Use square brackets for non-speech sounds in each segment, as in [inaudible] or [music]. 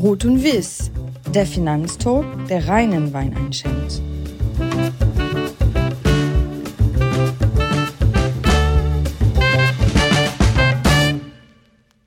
Rot und Wiss, der Finanztalk, der reinen Wein einschenkt.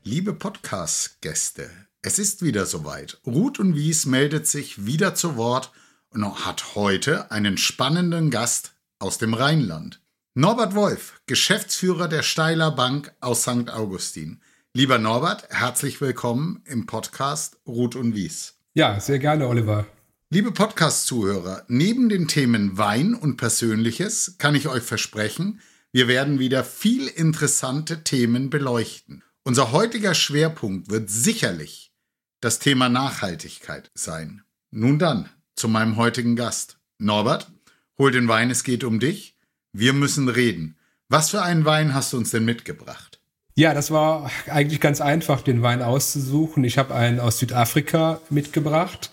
Liebe Podcast-Gäste, es ist wieder soweit. Ruth und Wies meldet sich wieder zu Wort und hat heute einen spannenden Gast aus dem Rheinland. Norbert Wolf, Geschäftsführer der Steiler Bank aus St. Augustin. Lieber Norbert, herzlich willkommen im Podcast Ruth und Wies. Ja, sehr gerne, Oliver. Liebe Podcast-Zuhörer, neben den Themen Wein und Persönliches kann ich euch versprechen, wir werden wieder viel interessante Themen beleuchten. Unser heutiger Schwerpunkt wird sicherlich das Thema Nachhaltigkeit sein. Nun dann zu meinem heutigen Gast. Norbert, hol den Wein, es geht um dich. Wir müssen reden. Was für einen Wein hast du uns denn mitgebracht? Ja, das war eigentlich ganz einfach, den Wein auszusuchen. Ich habe einen aus Südafrika mitgebracht.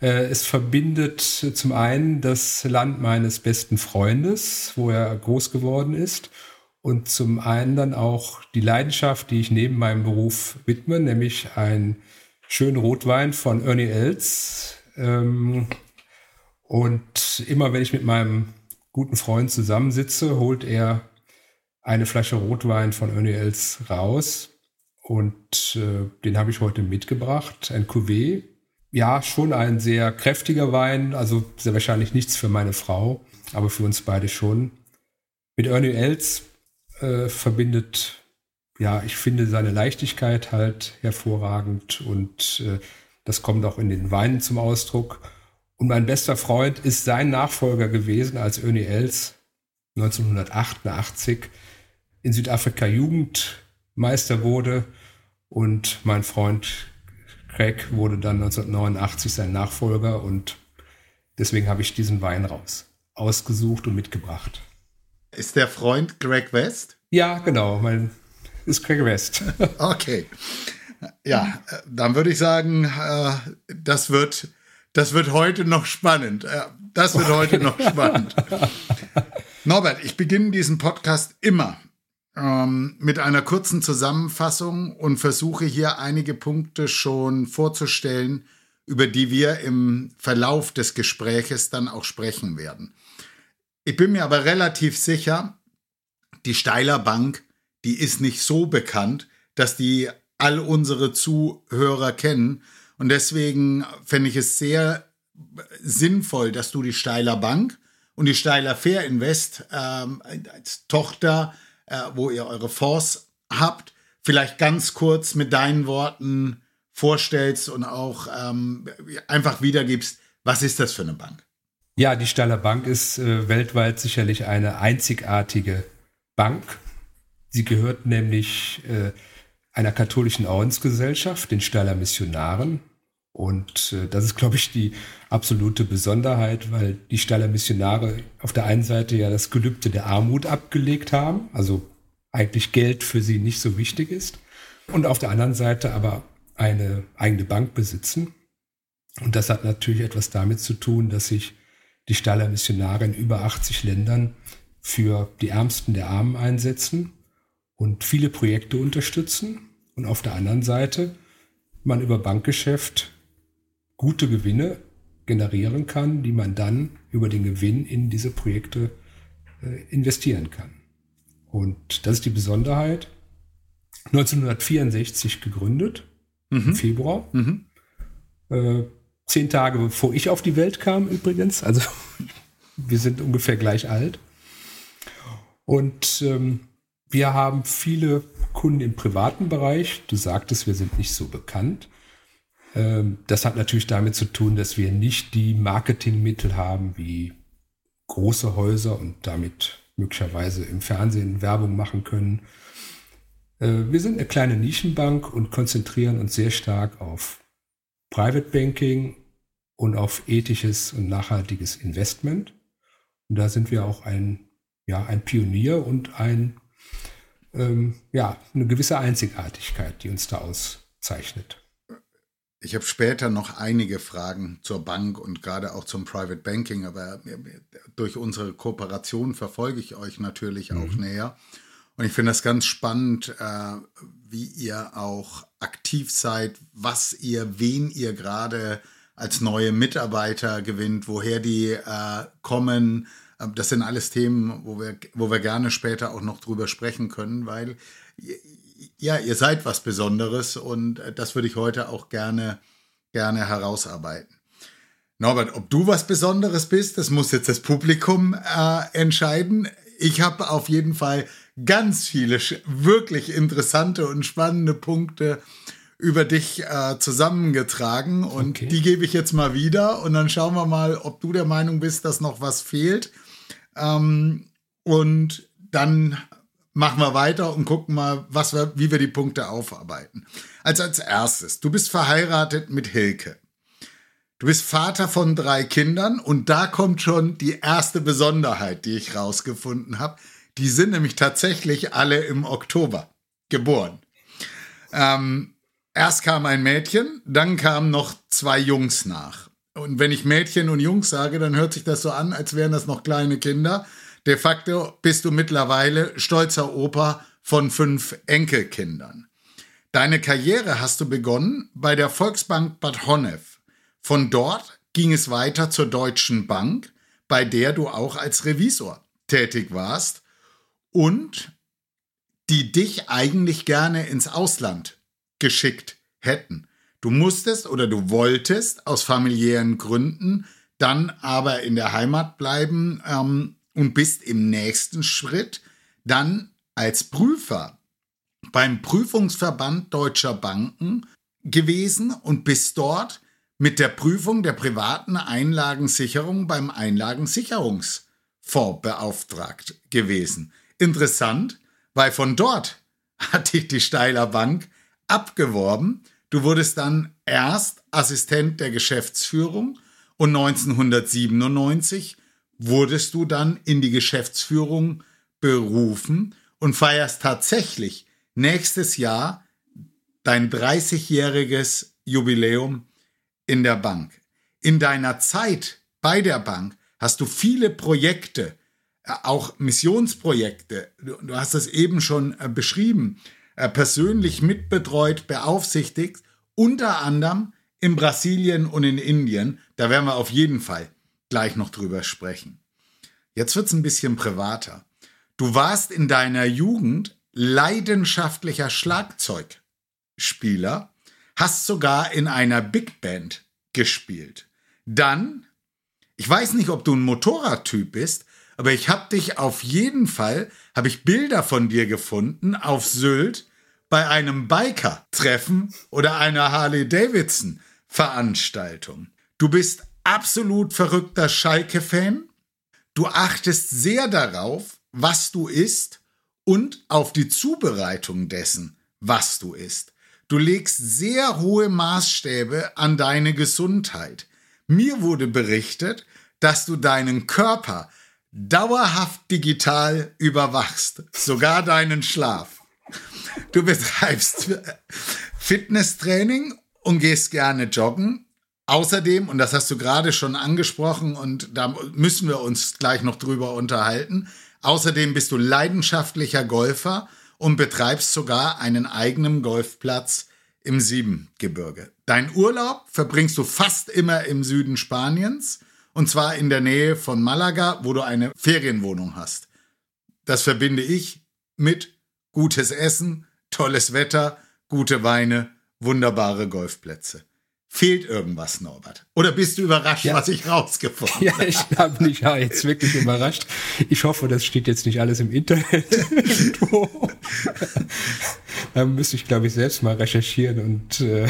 Äh, es verbindet zum einen das Land meines besten Freundes, wo er groß geworden ist, und zum einen dann auch die Leidenschaft, die ich neben meinem Beruf widme, nämlich ein schönen Rotwein von Ernie Els. Ähm, und immer wenn ich mit meinem guten Freund zusammensitze, holt er eine Flasche Rotwein von Ernie Els raus. Und äh, den habe ich heute mitgebracht, ein Cuvée. Ja, schon ein sehr kräftiger Wein, also sehr wahrscheinlich nichts für meine Frau, aber für uns beide schon. Mit Ernie Els äh, verbindet, ja, ich finde seine Leichtigkeit halt hervorragend und äh, das kommt auch in den Weinen zum Ausdruck. Und mein bester Freund ist sein Nachfolger gewesen, als Ernie Els 1988 in Südafrika Jugendmeister wurde und mein Freund Craig wurde dann 1989 sein Nachfolger und deswegen habe ich diesen Wein raus ausgesucht und mitgebracht. Ist der Freund Greg West? Ja, genau, mein ist Craig West. [laughs] okay. Ja, dann würde ich sagen, äh, das wird, das wird heute noch spannend. Äh, das wird heute noch spannend. [laughs] Norbert, ich beginne diesen Podcast immer ähm, mit einer kurzen Zusammenfassung und versuche hier einige Punkte schon vorzustellen, über die wir im Verlauf des Gespräches dann auch sprechen werden. Ich bin mir aber relativ sicher, die Steiler Bank, die ist nicht so bekannt, dass die all unsere Zuhörer kennen. Und deswegen fände ich es sehr sinnvoll, dass du die Steiler Bank und die Steiler Fair Invest ähm, als Tochter äh, wo ihr eure Fonds habt, vielleicht ganz kurz mit deinen Worten vorstellst und auch ähm, einfach wiedergibst, was ist das für eine Bank? Ja, die Staller Bank ist äh, weltweit sicherlich eine einzigartige Bank. Sie gehört nämlich äh, einer katholischen Ordensgesellschaft, den Staller Missionaren. Und äh, das ist, glaube ich, die absolute Besonderheit, weil die Staller Missionare auf der einen Seite ja das Gelübde der Armut abgelegt haben, also eigentlich Geld für sie nicht so wichtig ist, und auf der anderen Seite aber eine eigene Bank besitzen. Und das hat natürlich etwas damit zu tun, dass sich die Staller Missionare in über 80 Ländern für die Ärmsten der Armen einsetzen und viele Projekte unterstützen. Und auf der anderen Seite man über Bankgeschäft gute Gewinne generieren kann, die man dann über den Gewinn in diese Projekte äh, investieren kann. Und das ist die Besonderheit. 1964 gegründet, mhm. im Februar. Mhm. Äh, zehn Tage bevor ich auf die Welt kam übrigens. Also [laughs] wir sind ungefähr gleich alt. Und ähm, wir haben viele Kunden im privaten Bereich. Du sagtest, wir sind nicht so bekannt. Ähm, das hat natürlich damit zu tun, dass wir nicht die Marketingmittel haben wie große Häuser und damit möglicherweise im Fernsehen Werbung machen können. Äh, wir sind eine kleine Nischenbank und konzentrieren uns sehr stark auf Private Banking und auf ethisches und nachhaltiges Investment. Und da sind wir auch ein, ja, ein Pionier und ein, ähm, ja, eine gewisse Einzigartigkeit, die uns da auszeichnet. Ich habe später noch einige Fragen zur Bank und gerade auch zum Private Banking, aber durch unsere Kooperation verfolge ich euch natürlich mhm. auch näher. Und ich finde das ganz spannend, äh, wie ihr auch aktiv seid, was ihr, wen ihr gerade als neue Mitarbeiter gewinnt, woher die äh, kommen. Ähm, das sind alles Themen, wo wir, wo wir gerne später auch noch drüber sprechen können, weil ja, ihr seid was Besonderes und äh, das würde ich heute auch gerne, gerne herausarbeiten. Norbert, ob du was Besonderes bist, das muss jetzt das Publikum äh, entscheiden. Ich habe auf jeden Fall ganz viele wirklich interessante und spannende Punkte über dich äh, zusammengetragen und okay. die gebe ich jetzt mal wieder und dann schauen wir mal, ob du der Meinung bist, dass noch was fehlt. Ähm, und dann machen wir weiter und gucken mal, was wir, wie wir die Punkte aufarbeiten. Also als erstes, du bist verheiratet mit Hilke. Du bist Vater von drei Kindern und da kommt schon die erste Besonderheit, die ich rausgefunden habe. Die sind nämlich tatsächlich alle im Oktober geboren. Ähm, erst kam ein Mädchen, dann kamen noch zwei Jungs nach. Und wenn ich Mädchen und Jungs sage, dann hört sich das so an, als wären das noch kleine Kinder. De facto bist du mittlerweile stolzer Opa von fünf Enkelkindern. Deine Karriere hast du begonnen bei der Volksbank Bad Honnef. Von dort ging es weiter zur Deutschen Bank, bei der du auch als Revisor tätig warst und die dich eigentlich gerne ins Ausland geschickt hätten. Du musstest oder du wolltest aus familiären Gründen dann aber in der Heimat bleiben ähm, und bist im nächsten Schritt dann als Prüfer beim Prüfungsverband deutscher Banken gewesen und bist dort mit der Prüfung der privaten Einlagensicherung beim Einlagensicherungsfonds beauftragt gewesen. Interessant, weil von dort [laughs] hat dich die Steiler Bank abgeworben. Du wurdest dann erst Assistent der Geschäftsführung und 1997 wurdest du dann in die Geschäftsführung berufen und feierst tatsächlich nächstes Jahr dein 30-jähriges Jubiläum in der Bank. In deiner Zeit bei der Bank hast du viele Projekte, äh, auch Missionsprojekte, du hast das eben schon äh, beschrieben, äh, persönlich mitbetreut, beaufsichtigt, unter anderem in Brasilien und in Indien. Da werden wir auf jeden Fall gleich noch drüber sprechen. Jetzt wird es ein bisschen privater. Du warst in deiner Jugend leidenschaftlicher Schlagzeugspieler, hast sogar in einer Big Band gespielt. Dann, ich weiß nicht, ob du ein Motorradtyp bist, aber ich habe dich auf jeden Fall, habe ich Bilder von dir gefunden auf Sylt bei einem Biker-Treffen oder einer Harley-Davidson-Veranstaltung. Du bist absolut verrückter Schalke-Fan. Du achtest sehr darauf, was du isst und auf die Zubereitung dessen, was du isst. Du legst sehr hohe Maßstäbe an deine Gesundheit. Mir wurde berichtet, dass du deinen Körper dauerhaft digital überwachst, sogar deinen Schlaf. Du betreibst Fitnesstraining und gehst gerne joggen. Außerdem, und das hast du gerade schon angesprochen und da müssen wir uns gleich noch drüber unterhalten, außerdem bist du leidenschaftlicher Golfer und betreibst sogar einen eigenen Golfplatz im Siebengebirge. Dein Urlaub verbringst du fast immer im Süden Spaniens und zwar in der Nähe von Malaga, wo du eine Ferienwohnung hast. Das verbinde ich mit gutes Essen, tolles Wetter, gute Weine, wunderbare Golfplätze. Fehlt irgendwas, Norbert? Oder bist du überrascht, ja. was ich rausgefunden habe? [laughs] Ja, ich habe mich ja jetzt wirklich überrascht. Ich hoffe, das steht jetzt nicht alles im Internet [laughs] da müsste ich, glaube ich, selbst mal recherchieren und äh,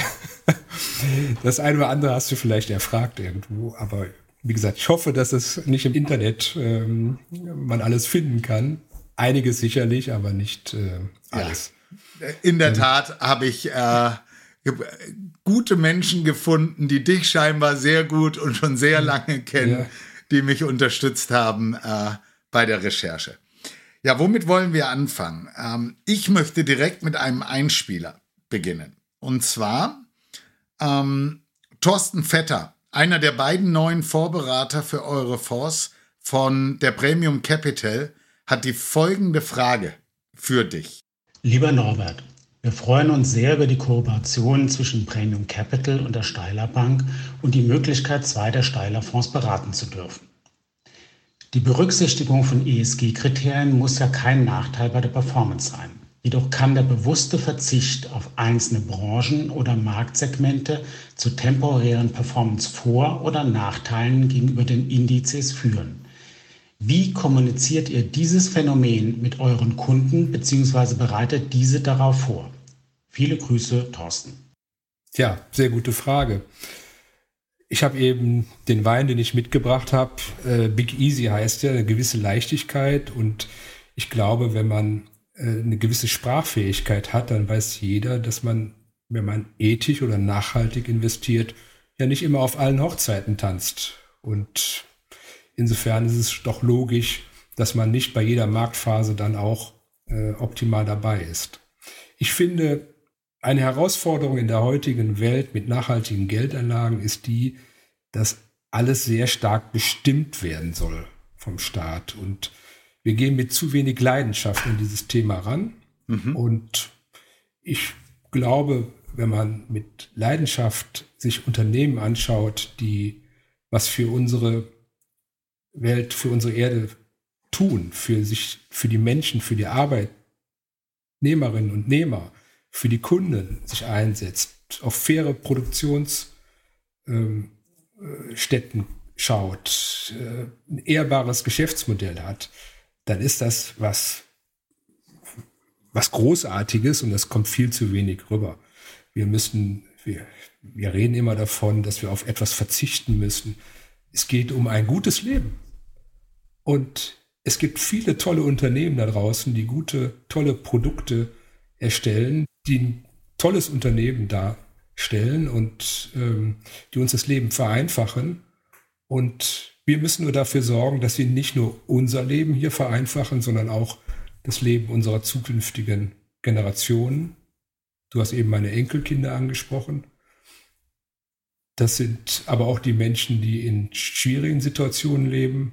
[laughs] das eine oder andere hast du vielleicht erfragt irgendwo. Aber wie gesagt, ich hoffe, dass es nicht im Internet ähm, man alles finden kann. Einiges sicherlich, aber nicht äh, alles. Ja. In der ähm, Tat habe ich äh, gute Menschen gefunden, die dich scheinbar sehr gut und schon sehr hm. lange kennen, ja. die mich unterstützt haben äh, bei der Recherche. Ja, womit wollen wir anfangen? Ähm, ich möchte direkt mit einem Einspieler beginnen. Und zwar ähm, Thorsten Vetter, einer der beiden neuen Vorberater für eure Fonds von der Premium Capital, hat die folgende Frage für dich. Lieber Norbert, Wir freuen uns sehr über die Kooperation zwischen Premium Capital und der Steiler Bank und die Möglichkeit, zwei der Steiler Fonds beraten zu dürfen. Die Berücksichtigung von ESG-Kriterien muss ja kein Nachteil bei der Performance sein. Jedoch kann der bewusste Verzicht auf einzelne Branchen oder Marktsegmente zu temporären Performance Vor- oder Nachteilen gegenüber den Indizes führen. Wie kommuniziert ihr dieses Phänomen mit euren Kunden bzw. bereitet diese darauf vor? Viele Grüße, Thorsten. Ja, sehr gute Frage. Ich habe eben den Wein, den ich mitgebracht habe, äh, Big Easy heißt ja, eine gewisse Leichtigkeit. Und ich glaube, wenn man äh, eine gewisse Sprachfähigkeit hat, dann weiß jeder, dass man, wenn man ethisch oder nachhaltig investiert, ja nicht immer auf allen Hochzeiten tanzt. Und insofern ist es doch logisch, dass man nicht bei jeder Marktphase dann auch äh, optimal dabei ist. Ich finde, eine Herausforderung in der heutigen Welt mit nachhaltigen Geldanlagen ist die, dass alles sehr stark bestimmt werden soll vom Staat. Und wir gehen mit zu wenig Leidenschaft in dieses Thema ran. Mhm. Und ich glaube, wenn man mit Leidenschaft sich Unternehmen anschaut, die was für unsere Welt, für unsere Erde tun, für sich, für die Menschen, für die Arbeitnehmerinnen und Nehmer, für die Kunden sich einsetzt, auf faire Produktionsstätten ähm, schaut, äh, ein ehrbares Geschäftsmodell hat, dann ist das was, was Großartiges und das kommt viel zu wenig rüber. Wir müssen, wir, wir reden immer davon, dass wir auf etwas verzichten müssen. Es geht um ein gutes Leben. Und es gibt viele tolle Unternehmen da draußen, die gute, tolle Produkte erstellen, die ein tolles Unternehmen darstellen und ähm, die uns das Leben vereinfachen. Und wir müssen nur dafür sorgen, dass sie nicht nur unser Leben hier vereinfachen, sondern auch das Leben unserer zukünftigen Generationen. Du hast eben meine Enkelkinder angesprochen. Das sind aber auch die Menschen, die in schwierigen Situationen leben.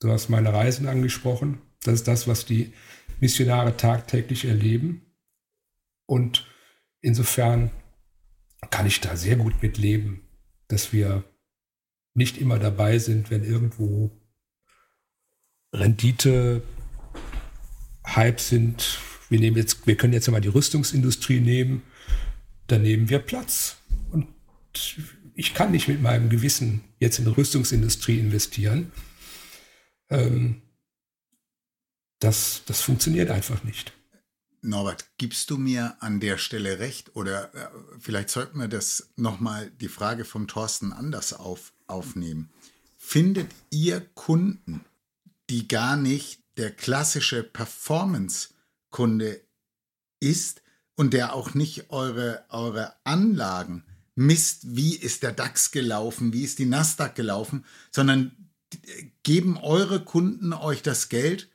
Du hast meine Reisen angesprochen. Das ist das, was die Missionare tagtäglich erleben. Und insofern kann ich da sehr gut mitleben, dass wir nicht immer dabei sind, wenn irgendwo Rendite, Hype sind. Wir nehmen jetzt, wir können jetzt mal die Rüstungsindustrie nehmen, da nehmen wir Platz. Und ich kann nicht mit meinem Gewissen jetzt in die Rüstungsindustrie investieren. Ähm, das, das funktioniert einfach nicht. Norbert, gibst du mir an der Stelle recht? Oder äh, vielleicht sollten wir das nochmal die Frage vom Thorsten anders auf, aufnehmen. Findet ihr Kunden, die gar nicht der klassische Performance-Kunde ist und der auch nicht eure, eure Anlagen misst, wie ist der DAX gelaufen, wie ist die Nasdaq gelaufen, sondern geben eure Kunden euch das Geld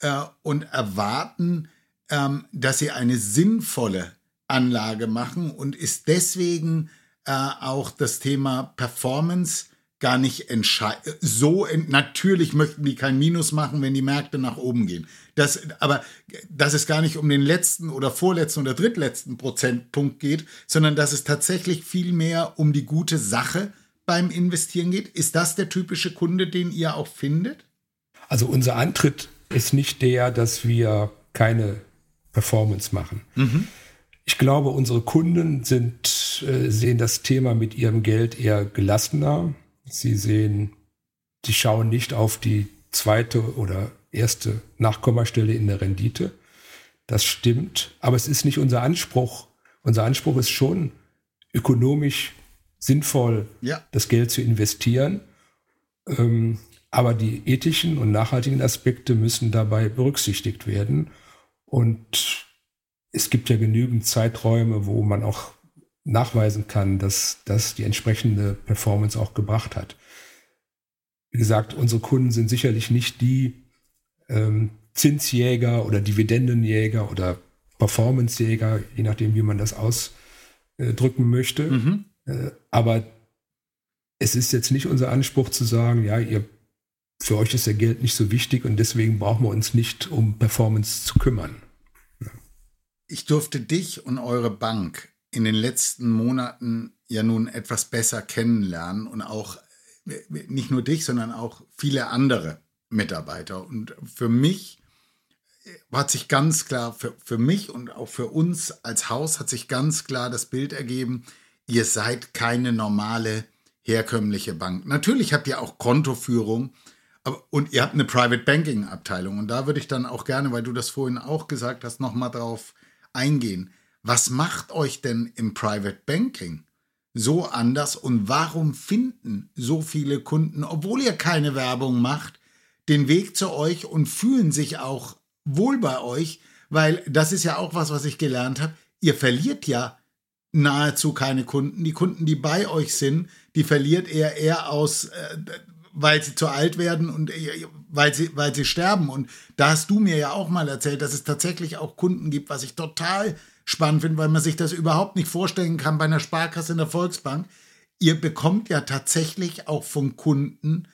äh, und erwarten, ähm, dass sie eine sinnvolle Anlage machen und ist deswegen äh, auch das Thema Performance gar nicht entscheidend. So, natürlich möchten die kein Minus machen, wenn die Märkte nach oben gehen. Das, aber dass es gar nicht um den letzten oder vorletzten oder drittletzten Prozentpunkt geht, sondern dass es tatsächlich viel mehr um die gute Sache beim Investieren geht. Ist das der typische Kunde, den ihr auch findet? Also unser Antritt ist nicht der, dass wir keine Performance machen. Mhm. Ich glaube, unsere Kunden sind, äh, sehen das Thema mit ihrem Geld eher gelassener. Sie sehen, sie schauen nicht auf die zweite oder erste Nachkommastelle in der Rendite. Das stimmt, aber es ist nicht unser Anspruch. Unser Anspruch ist schon, ökonomisch sinnvoll ja. das Geld zu investieren. Ähm, aber die ethischen und nachhaltigen Aspekte müssen dabei berücksichtigt werden. Und es gibt ja genügend Zeiträume, wo man auch nachweisen kann, dass das die entsprechende Performance auch gebracht hat. Wie gesagt, unsere Kunden sind sicherlich nicht die ähm, Zinsjäger oder Dividendenjäger oder Performancejäger, je nachdem, wie man das ausdrücken möchte. Mhm. Äh, aber es ist jetzt nicht unser Anspruch zu sagen, ja, ihr für euch ist ja Geld nicht so wichtig und deswegen brauchen wir uns nicht um Performance zu kümmern. ich durfte dich und eure Bank in den letzten Monaten ja nun etwas besser kennenlernen und auch äh, nicht nur dich, sondern auch viele andere Mitarbeiter. Und für mich äh, hat sich ganz klar, für, für mich und auch für uns als Haus hat sich ganz klar das Bild ergeben, ihr seid keine normale herkömmliche Bank. Natürlich habt ihr auch Kontoführung und ihr habt eine Private Banking Abteilung. Und da würde ich dann auch gerne, weil du das vorhin auch gesagt hast, nochmal drauf eingehen. Was macht euch denn im Private Banking so anders und warum finden so viele Kunden, obwohl ihr keine Werbung macht, den Weg zu euch und fühlen sich auch wohl bei euch? Weil das ist ja auch was, was ich gelernt habe. Ihr verliert ja nahezu keine Kunden. Die Kunden, die bei euch sind, die verliert ihr eher aus, äh, weil sie zu alt werden und äh, weil sie, weil sie sterben. Und da hast du mir ja auch mal erzählt, dass es tatsächlich auch Kunden gibt, was ich total spannend finde, weil man sich das überhaupt nicht vorstellen kann bei einer Sparkasse in der Volksbank. Ihr bekommt ja tatsächlich auch von Kunden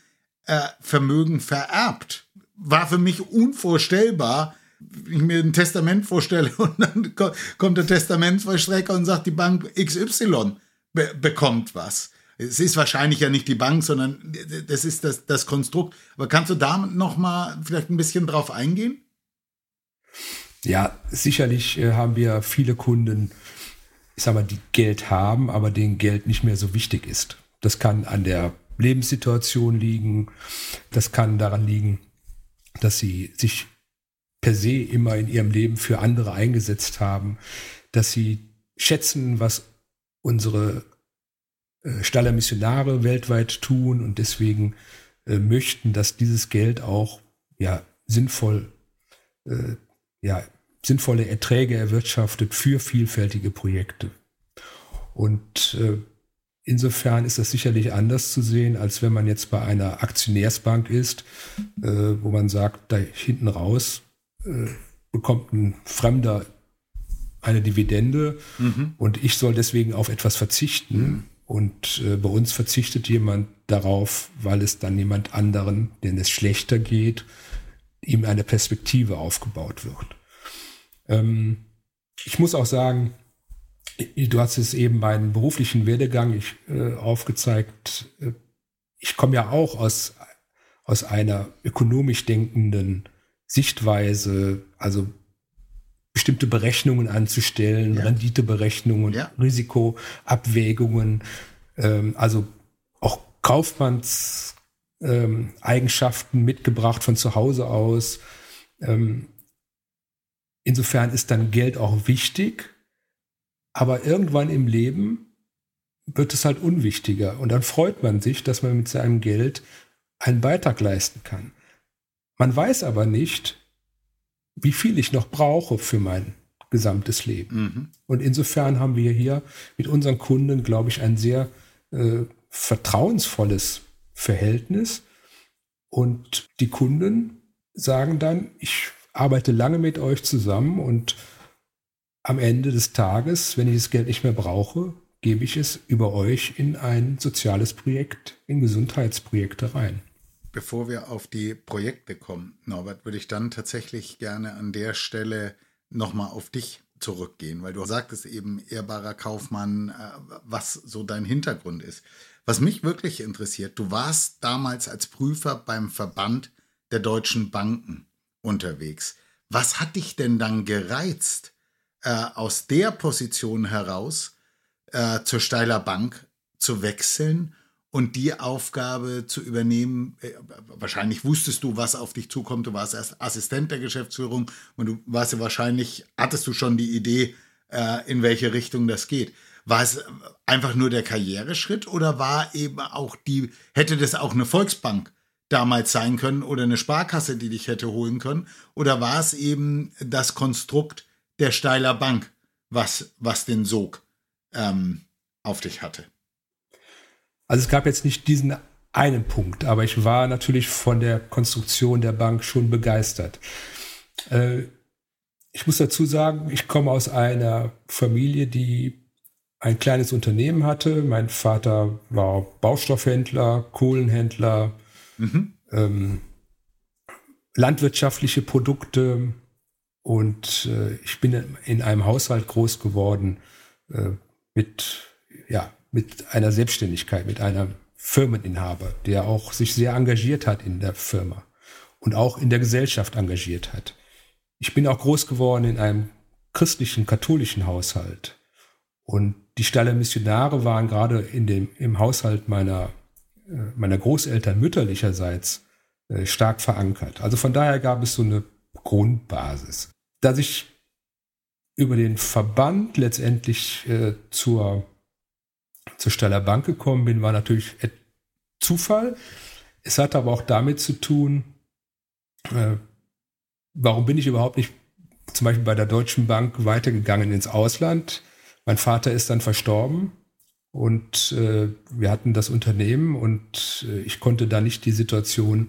äh, Vermögen vererbt. War für mich unvorstellbar, wenn ich mir ein Testament vorstelle [laughs] und dann kommt der Testamentsvollstrecker und sagt, die Bank XY be bekommt was. Es ist wahrscheinlich ja nicht die Bank, sondern das ist das, das Konstrukt. Aber kannst du da noch mal vielleicht ein bisschen drauf eingehen? Ja, sicherlich äh, haben wir viele Kunden, ich sag mal, die Geld haben, aber denen Geld nicht mehr so wichtig ist. Das kann an der Lebenssituation liegen. Das kann daran liegen, dass sie sich per se immer in ihrem Leben für andere eingesetzt haben, dass sie schätzen, was unsere Staller Missionare weltweit tun und deswegen äh, möchten, dass dieses Geld auch ja sinnvoll äh, ja, sinnvolle Erträge erwirtschaftet für vielfältige Projekte. Und äh, insofern ist das sicherlich anders zu sehen, als wenn man jetzt bei einer Aktionärsbank ist, äh, wo man sagt, da hinten raus äh, bekommt ein Fremder eine Dividende mhm. und ich soll deswegen auf etwas verzichten. Und äh, bei uns verzichtet jemand darauf, weil es dann jemand anderen, denen es schlechter geht, ihm eine Perspektive aufgebaut wird. Ähm, ich muss auch sagen, du hast es eben meinen beruflichen Werdegang ich, äh, aufgezeigt. Äh, ich komme ja auch aus, aus einer ökonomisch denkenden Sichtweise, also bestimmte Berechnungen anzustellen, ja. Renditeberechnungen, ja. Risikoabwägungen, ähm, also auch Kaufmanns ähm, mitgebracht von zu Hause aus. Ähm, insofern ist dann Geld auch wichtig, aber irgendwann im Leben wird es halt unwichtiger und dann freut man sich, dass man mit seinem Geld einen Beitrag leisten kann. Man weiß aber nicht, wie viel ich noch brauche für mein gesamtes Leben. Mhm. Und insofern haben wir hier mit unseren Kunden, glaube ich, ein sehr äh, vertrauensvolles Verhältnis. Und die Kunden sagen dann, ich arbeite lange mit euch zusammen und am Ende des Tages, wenn ich das Geld nicht mehr brauche, gebe ich es über euch in ein soziales Projekt, in Gesundheitsprojekte rein. Bevor wir auf die Projekte kommen, Norbert, würde ich dann tatsächlich gerne an der Stelle nochmal auf dich zurückgehen, weil du sagtest eben, ehrbarer Kaufmann, äh, was so dein Hintergrund ist. Was mich wirklich interessiert, du warst damals als Prüfer beim Verband der deutschen Banken unterwegs. Was hat dich denn dann gereizt, äh, aus der Position heraus äh, zur Steiler Bank zu wechseln und die Aufgabe zu übernehmen? Äh, wahrscheinlich wusstest du, was auf dich zukommt. Du warst erst Assistent der Geschäftsführung und du warst ja wahrscheinlich, hattest du schon die Idee, äh, in welche Richtung das geht. War es einfach nur der Karriereschritt oder war eben auch die, hätte das auch eine Volksbank damals sein können oder eine Sparkasse, die dich hätte holen können? Oder war es eben das Konstrukt der Steiler Bank, was, was den Sog ähm, auf dich hatte? Also es gab jetzt nicht diesen einen Punkt, aber ich war natürlich von der Konstruktion der Bank schon begeistert. Äh, ich muss dazu sagen, ich komme aus einer Familie, die ein kleines Unternehmen hatte. Mein Vater war Baustoffhändler, Kohlenhändler, mhm. ähm, landwirtschaftliche Produkte. Und äh, ich bin in einem Haushalt groß geworden äh, mit, ja, mit einer Selbstständigkeit, mit einem Firmeninhaber, der auch sich sehr engagiert hat in der Firma und auch in der Gesellschaft engagiert hat. Ich bin auch groß geworden in einem christlichen, katholischen Haushalt. Und die Staller Missionare waren gerade in dem, im Haushalt meiner, äh, meiner Großeltern mütterlicherseits äh, stark verankert. Also von daher gab es so eine Grundbasis. Dass ich über den Verband letztendlich äh, zur, zur Staller Bank gekommen bin, war natürlich Zufall. Es hat aber auch damit zu tun, äh, warum bin ich überhaupt nicht zum Beispiel bei der Deutschen Bank weitergegangen ins Ausland. Mein Vater ist dann verstorben und äh, wir hatten das Unternehmen und äh, ich konnte da nicht die Situation,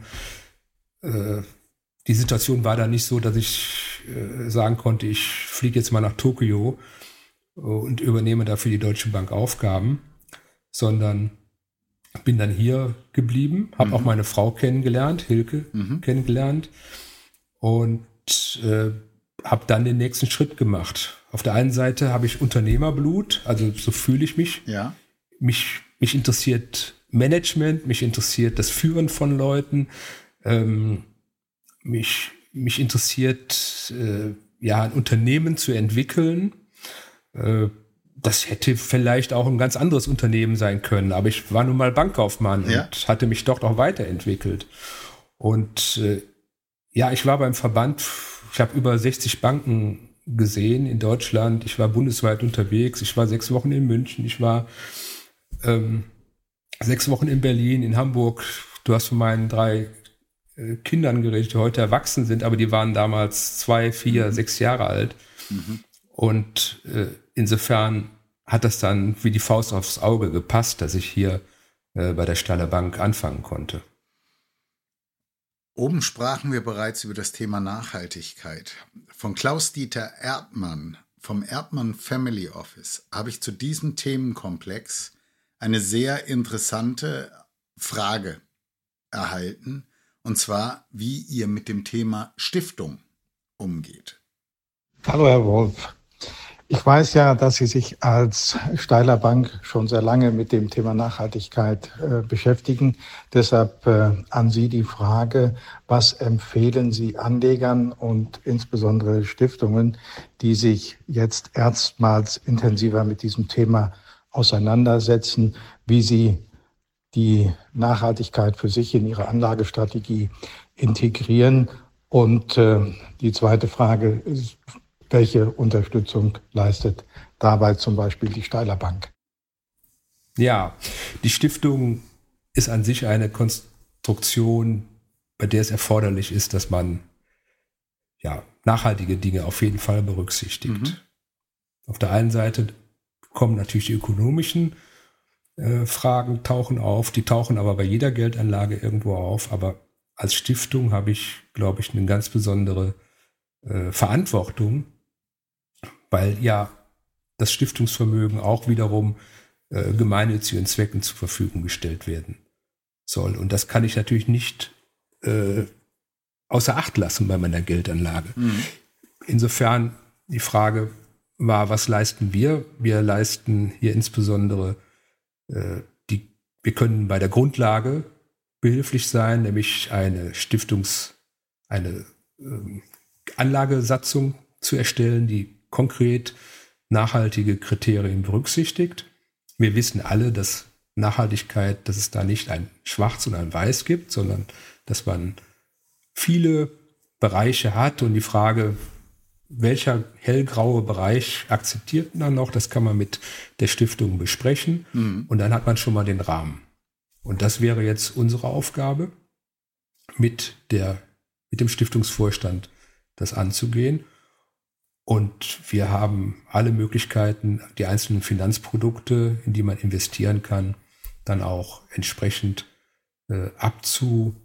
äh, die Situation war da nicht so, dass ich äh, sagen konnte, ich fliege jetzt mal nach Tokio und übernehme dafür die Deutsche Bank Aufgaben, sondern bin dann hier geblieben, habe mhm. auch meine Frau kennengelernt, Hilke mhm. kennengelernt und äh, habe dann den nächsten Schritt gemacht. Auf der einen Seite habe ich Unternehmerblut, also so fühle ich mich. Ja. Mich, mich interessiert Management, mich interessiert das Führen von Leuten, ähm, mich, mich interessiert, äh, ja, ein Unternehmen zu entwickeln. Äh, das hätte vielleicht auch ein ganz anderes Unternehmen sein können, aber ich war nun mal Bankkaufmann ja. und hatte mich dort auch weiterentwickelt. Und äh, ja, ich war beim Verband ich habe über 60 Banken gesehen in Deutschland. Ich war bundesweit unterwegs. Ich war sechs Wochen in München. Ich war ähm, sechs Wochen in Berlin, in Hamburg. Du hast von meinen drei äh, Kindern geredet, die heute erwachsen sind, aber die waren damals zwei, vier, mhm. sechs Jahre alt. Mhm. Und äh, insofern hat das dann wie die Faust aufs Auge gepasst, dass ich hier äh, bei der Staller Bank anfangen konnte. Oben sprachen wir bereits über das Thema Nachhaltigkeit. Von Klaus-Dieter Erdmann vom Erdmann Family Office habe ich zu diesem Themenkomplex eine sehr interessante Frage erhalten, und zwar, wie ihr mit dem Thema Stiftung umgeht. Hallo, Herr Wolf. Ich weiß ja, dass Sie sich als Steiler Bank schon sehr lange mit dem Thema Nachhaltigkeit äh, beschäftigen. Deshalb äh, an Sie die Frage, was empfehlen Sie Anlegern und insbesondere Stiftungen, die sich jetzt erstmals intensiver mit diesem Thema auseinandersetzen, wie sie die Nachhaltigkeit für sich in ihre Anlagestrategie integrieren. Und äh, die zweite Frage ist, welche Unterstützung leistet dabei zum Beispiel die Steiler Bank? Ja, die Stiftung ist an sich eine Konstruktion, bei der es erforderlich ist, dass man ja, nachhaltige Dinge auf jeden Fall berücksichtigt. Mhm. Auf der einen Seite kommen natürlich die ökonomischen äh, Fragen tauchen auf, die tauchen aber bei jeder Geldanlage irgendwo auf. Aber als Stiftung habe ich, glaube ich, eine ganz besondere äh, Verantwortung, weil ja das Stiftungsvermögen auch wiederum äh, gemeinnützigen Zwecken zur Verfügung gestellt werden soll. Und das kann ich natürlich nicht äh, außer Acht lassen bei meiner Geldanlage. Mhm. Insofern die Frage war, was leisten wir? Wir leisten hier insbesondere äh, die, wir können bei der Grundlage behilflich sein, nämlich eine Stiftungs, eine ähm, Anlagesatzung zu erstellen, die konkret nachhaltige Kriterien berücksichtigt. Wir wissen alle, dass Nachhaltigkeit, dass es da nicht ein Schwarz und ein Weiß gibt, sondern dass man viele Bereiche hat und die Frage, welcher hellgraue Bereich akzeptiert man noch, das kann man mit der Stiftung besprechen mhm. und dann hat man schon mal den Rahmen. Und das wäre jetzt unsere Aufgabe, mit, der, mit dem Stiftungsvorstand das anzugehen und wir haben alle Möglichkeiten, die einzelnen Finanzprodukte, in die man investieren kann, dann auch entsprechend äh, abzu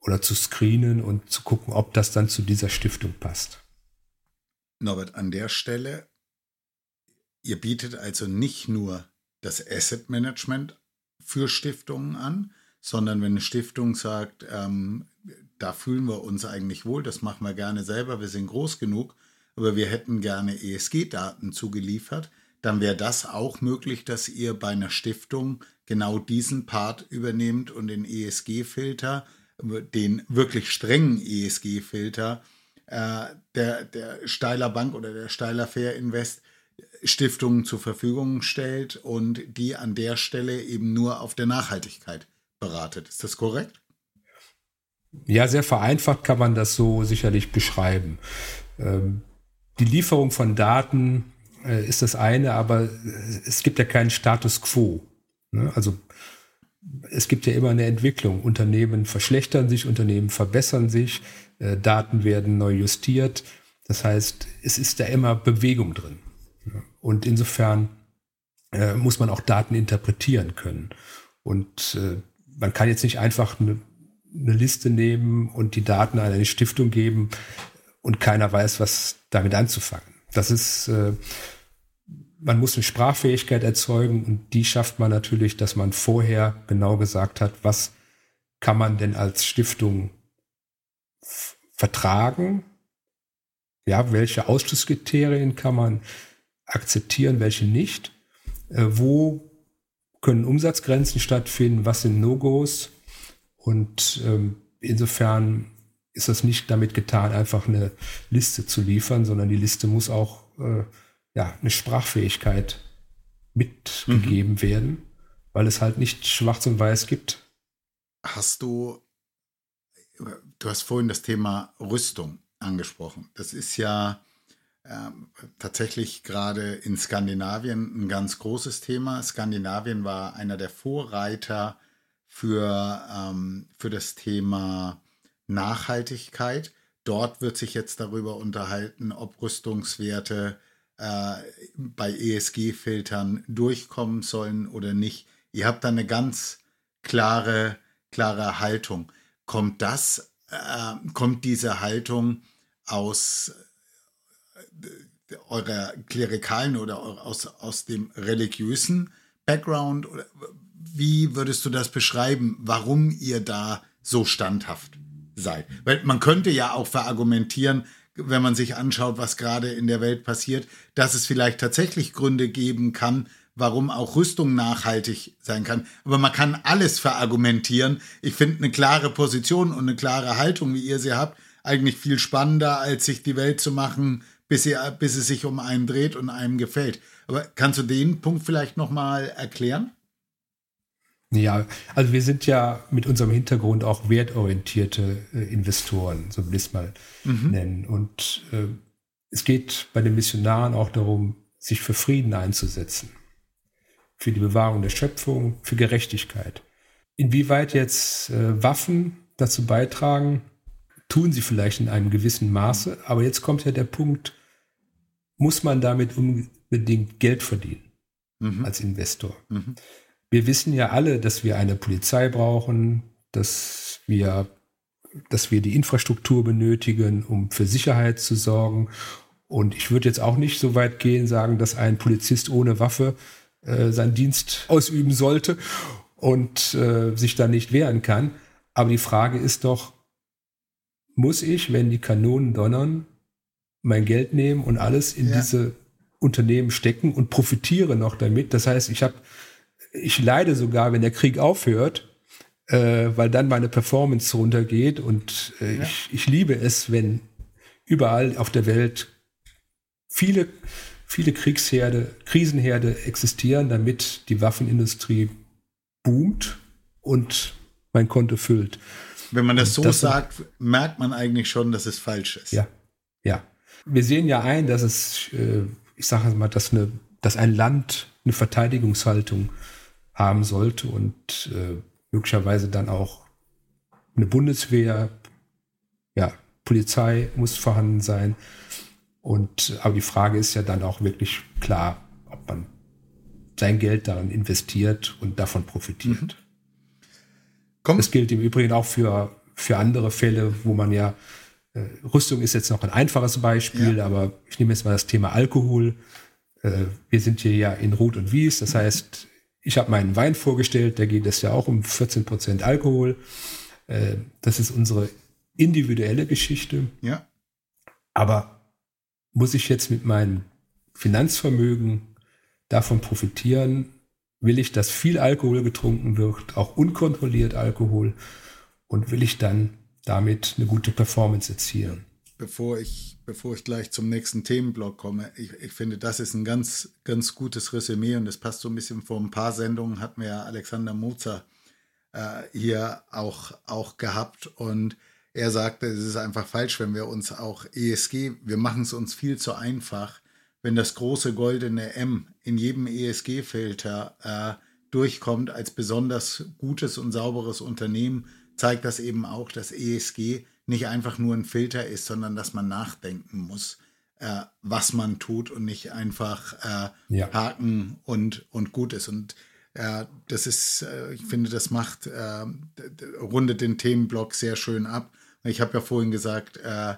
oder zu screenen und zu gucken, ob das dann zu dieser Stiftung passt. Norbert, an der Stelle, ihr bietet also nicht nur das Asset Management für Stiftungen an, sondern wenn eine Stiftung sagt, ähm, da fühlen wir uns eigentlich wohl, das machen wir gerne selber, wir sind groß genug, aber wir hätten gerne ESG-Daten zugeliefert, dann wäre das auch möglich, dass ihr bei einer Stiftung genau diesen Part übernehmt und den ESG-Filter, den wirklich strengen ESG-Filter äh, der, der Steiler Bank oder der Steiler Fair Invest Stiftungen zur Verfügung stellt und die an der Stelle eben nur auf der Nachhaltigkeit beratet. Ist das korrekt? Ja, sehr vereinfacht kann man das so sicherlich beschreiben. Ähm, die Lieferung von Daten äh, ist das eine, aber es gibt ja keinen Status quo. Ne? Also es gibt ja immer eine Entwicklung. Unternehmen verschlechtern sich, Unternehmen verbessern sich, äh, Daten werden neu justiert. Das heißt, es ist da immer Bewegung drin. Und insofern äh, muss man auch Daten interpretieren können. Und äh, man kann jetzt nicht einfach eine, eine Liste nehmen und die Daten an eine Stiftung geben und keiner weiß, was damit anzufangen. Das ist, äh, man muss eine Sprachfähigkeit erzeugen und die schafft man natürlich, dass man vorher genau gesagt hat, was kann man denn als Stiftung vertragen? Ja, welche Ausschlusskriterien kann man akzeptieren, welche nicht? Äh, wo können Umsatzgrenzen stattfinden? Was sind No-Gos? Und ähm, insofern ist das nicht damit getan, einfach eine Liste zu liefern, sondern die Liste muss auch äh, ja, eine Sprachfähigkeit mitgegeben mhm. werden, weil es halt nicht schwarz und weiß gibt. Hast du, du hast vorhin das Thema Rüstung angesprochen. Das ist ja ähm, tatsächlich gerade in Skandinavien ein ganz großes Thema. Skandinavien war einer der Vorreiter für, ähm, für das Thema Nachhaltigkeit. Dort wird sich jetzt darüber unterhalten, ob Rüstungswerte äh, bei ESG-Filtern durchkommen sollen oder nicht. Ihr habt da eine ganz klare, klare Haltung. Kommt das, äh, kommt diese Haltung aus eurer klerikalen oder aus, aus dem religiösen Background? Wie würdest du das beschreiben, warum ihr da so standhaft seid? Weil man könnte ja auch verargumentieren, wenn man sich anschaut, was gerade in der Welt passiert, dass es vielleicht tatsächlich Gründe geben kann, warum auch Rüstung nachhaltig sein kann. Aber man kann alles verargumentieren. Ich finde eine klare Position und eine klare Haltung, wie ihr sie habt, eigentlich viel spannender, als sich die Welt zu machen, bis, sie, bis es sich um einen dreht und einem gefällt. Aber kannst du den Punkt vielleicht nochmal erklären? Ja, also wir sind ja mit unserem Hintergrund auch wertorientierte äh, Investoren, so will ich es mal mhm. nennen. Und äh, es geht bei den Missionaren auch darum, sich für Frieden einzusetzen, für die Bewahrung der Schöpfung, für Gerechtigkeit. Inwieweit jetzt äh, Waffen dazu beitragen, tun sie vielleicht in einem gewissen Maße. Aber jetzt kommt ja der Punkt, muss man damit unbedingt Geld verdienen mhm. als Investor. Mhm. Wir wissen ja alle, dass wir eine Polizei brauchen, dass wir, dass wir die Infrastruktur benötigen, um für Sicherheit zu sorgen. Und ich würde jetzt auch nicht so weit gehen, sagen, dass ein Polizist ohne Waffe äh, seinen Dienst ausüben sollte und äh, sich da nicht wehren kann. Aber die Frage ist doch, muss ich, wenn die Kanonen donnern, mein Geld nehmen und alles in ja. diese Unternehmen stecken und profitiere noch damit. Das heißt, ich habe, ich leide sogar, wenn der Krieg aufhört, äh, weil dann meine Performance runtergeht und äh, ja. ich, ich liebe es, wenn überall auf der Welt viele, viele Kriegsherde, Krisenherde existieren, damit die Waffenindustrie boomt und mein Konto füllt. Wenn man das so das sagt, merkt man eigentlich schon, dass es falsch ist. Ja, ja wir sehen ja ein, dass es, äh, ich sage mal, dass, eine, dass ein Land eine Verteidigungshaltung haben sollte und äh, möglicherweise dann auch eine Bundeswehr, ja, Polizei muss vorhanden sein. Und aber die Frage ist ja dann auch wirklich klar, ob man sein Geld darin investiert und davon profitiert. Mhm. Das gilt im Übrigen auch für, für andere Fälle, wo man ja äh, Rüstung ist jetzt noch ein einfaches Beispiel, ja. aber ich nehme jetzt mal das Thema Alkohol. Äh, wir sind hier ja in Rot und Wies, das heißt, ich habe meinen Wein vorgestellt, da geht es ja auch um 14 Prozent Alkohol. Äh, das ist unsere individuelle Geschichte. Ja. Aber muss ich jetzt mit meinem Finanzvermögen davon profitieren? Will ich, dass viel Alkohol getrunken wird, auch unkontrolliert Alkohol? Und will ich dann damit eine gute Performance erzielen? Bevor ich, bevor ich gleich zum nächsten Themenblock komme, ich, ich finde, das ist ein ganz, ganz gutes Resümee und das passt so ein bisschen vor ein paar Sendungen, hat mir ja Alexander Mozer äh, hier auch, auch gehabt und er sagte, es ist einfach falsch, wenn wir uns auch ESG, wir machen es uns viel zu einfach, wenn das große goldene M in jedem ESG-Filter äh, durchkommt als besonders gutes und sauberes Unternehmen, zeigt das eben auch, dass ESG nicht einfach nur ein Filter ist, sondern dass man nachdenken muss, äh, was man tut und nicht einfach äh, ja. haken und, und gut ist. Und äh, das ist, äh, ich finde, das macht, äh, rundet den Themenblock sehr schön ab. Ich habe ja vorhin gesagt, äh,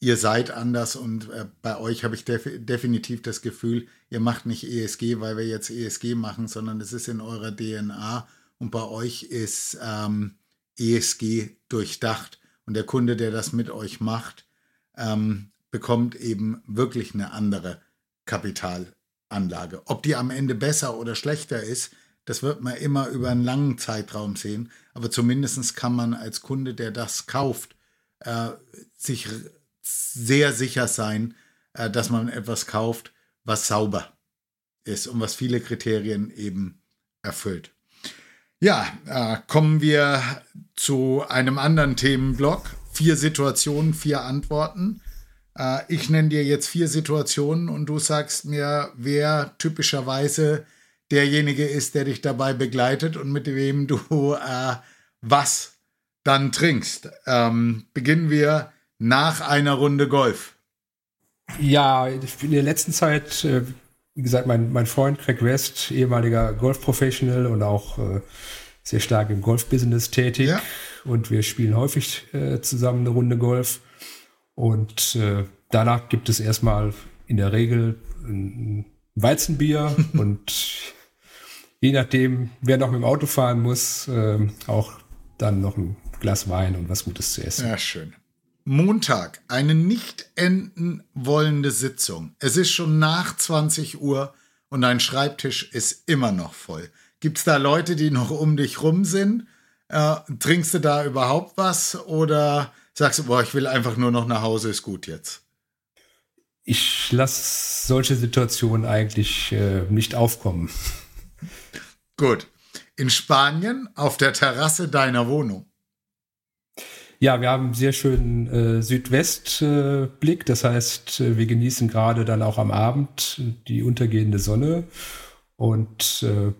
ihr seid anders und bei euch habe ich def definitiv das Gefühl, ihr macht nicht ESG, weil wir jetzt ESG machen, sondern es ist in eurer DNA und bei euch ist ähm, ESG durchdacht und der Kunde, der das mit euch macht, ähm, bekommt eben wirklich eine andere Kapitalanlage. Ob die am Ende besser oder schlechter ist, das wird man immer über einen langen Zeitraum sehen, aber zumindest kann man als Kunde, der das kauft, äh, sich sehr sicher sein, äh, dass man etwas kauft, was sauber ist und was viele Kriterien eben erfüllt. Ja, äh, kommen wir zu einem anderen Themenblock. Vier Situationen, vier Antworten. Äh, ich nenne dir jetzt vier Situationen und du sagst mir, wer typischerweise derjenige ist, der dich dabei begleitet und mit wem du [laughs] äh, was dann trinkst. Ähm, beginnen wir nach einer Runde Golf? Ja, in der letzten Zeit, äh, wie gesagt, mein, mein Freund Craig West, ehemaliger Golf-Professional und auch äh, sehr stark im Golf-Business tätig. Ja. Und wir spielen häufig äh, zusammen eine Runde Golf. Und äh, danach gibt es erstmal in der Regel ein Weizenbier [laughs] und je nachdem, wer noch mit dem Auto fahren muss, äh, auch dann noch ein Glas Wein und was Gutes zu essen. Ja, schön. Montag, eine nicht enden wollende Sitzung. Es ist schon nach 20 Uhr und dein Schreibtisch ist immer noch voll. Gibt es da Leute, die noch um dich rum sind? Äh, trinkst du da überhaupt was oder sagst du, boah, ich will einfach nur noch nach Hause, ist gut jetzt? Ich lasse solche Situationen eigentlich äh, nicht aufkommen. Gut. In Spanien auf der Terrasse deiner Wohnung. Ja, wir haben einen sehr schönen äh, Südwestblick. Äh, das heißt, äh, wir genießen gerade dann auch am Abend die untergehende Sonne. Und äh,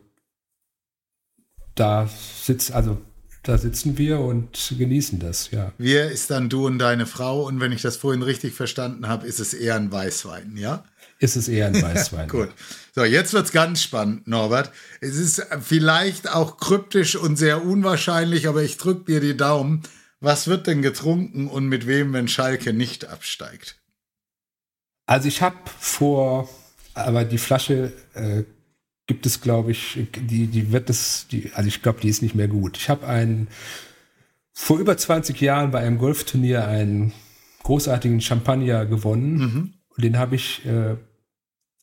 da sitzt, also da sitzen wir und genießen das, ja. Wir ist dann du und deine Frau und wenn ich das vorhin richtig verstanden habe, ist es eher ein Weißwein, ja? Ist es eher ein [laughs] Weißwein. Gut. So, jetzt wird's ganz spannend, Norbert. Es ist vielleicht auch kryptisch und sehr unwahrscheinlich, aber ich drück dir die Daumen. Was wird denn getrunken und mit wem, wenn Schalke nicht absteigt? Also ich habe vor, aber die Flasche äh, gibt es, glaube ich, die, die wird es, die, also ich glaube, die ist nicht mehr gut. Ich habe einen vor über 20 Jahren bei einem Golfturnier einen großartigen Champagner gewonnen mhm. und den habe ich äh,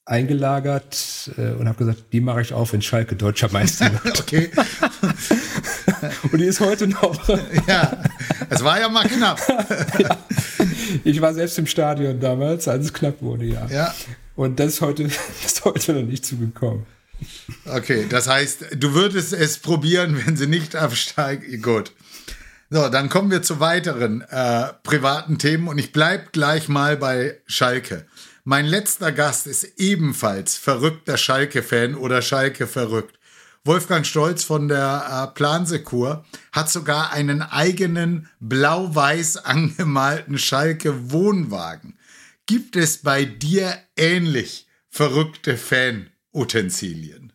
eingelagert äh, und habe gesagt, die mache ich auf, wenn Schalke deutscher Meister [laughs] wird. okay. [laughs] und die ist heute noch. ja, es war ja mal knapp. [laughs] ja. Ich war selbst im Stadion damals, als es knapp wurde, ja. ja. Und das ist heute, [laughs] das ist heute noch nicht zugekommen. Okay, das heißt, du würdest es probieren, wenn sie nicht absteigen. Gut. So, dann kommen wir zu weiteren äh, privaten Themen und ich bleibe gleich mal bei Schalke. Mein letzter Gast ist ebenfalls verrückter Schalke-Fan oder Schalke verrückt. Wolfgang Stolz von der äh, Plansekur hat sogar einen eigenen blau-weiß angemalten Schalke-Wohnwagen. Gibt es bei dir ähnlich verrückte Fan? Utensilien.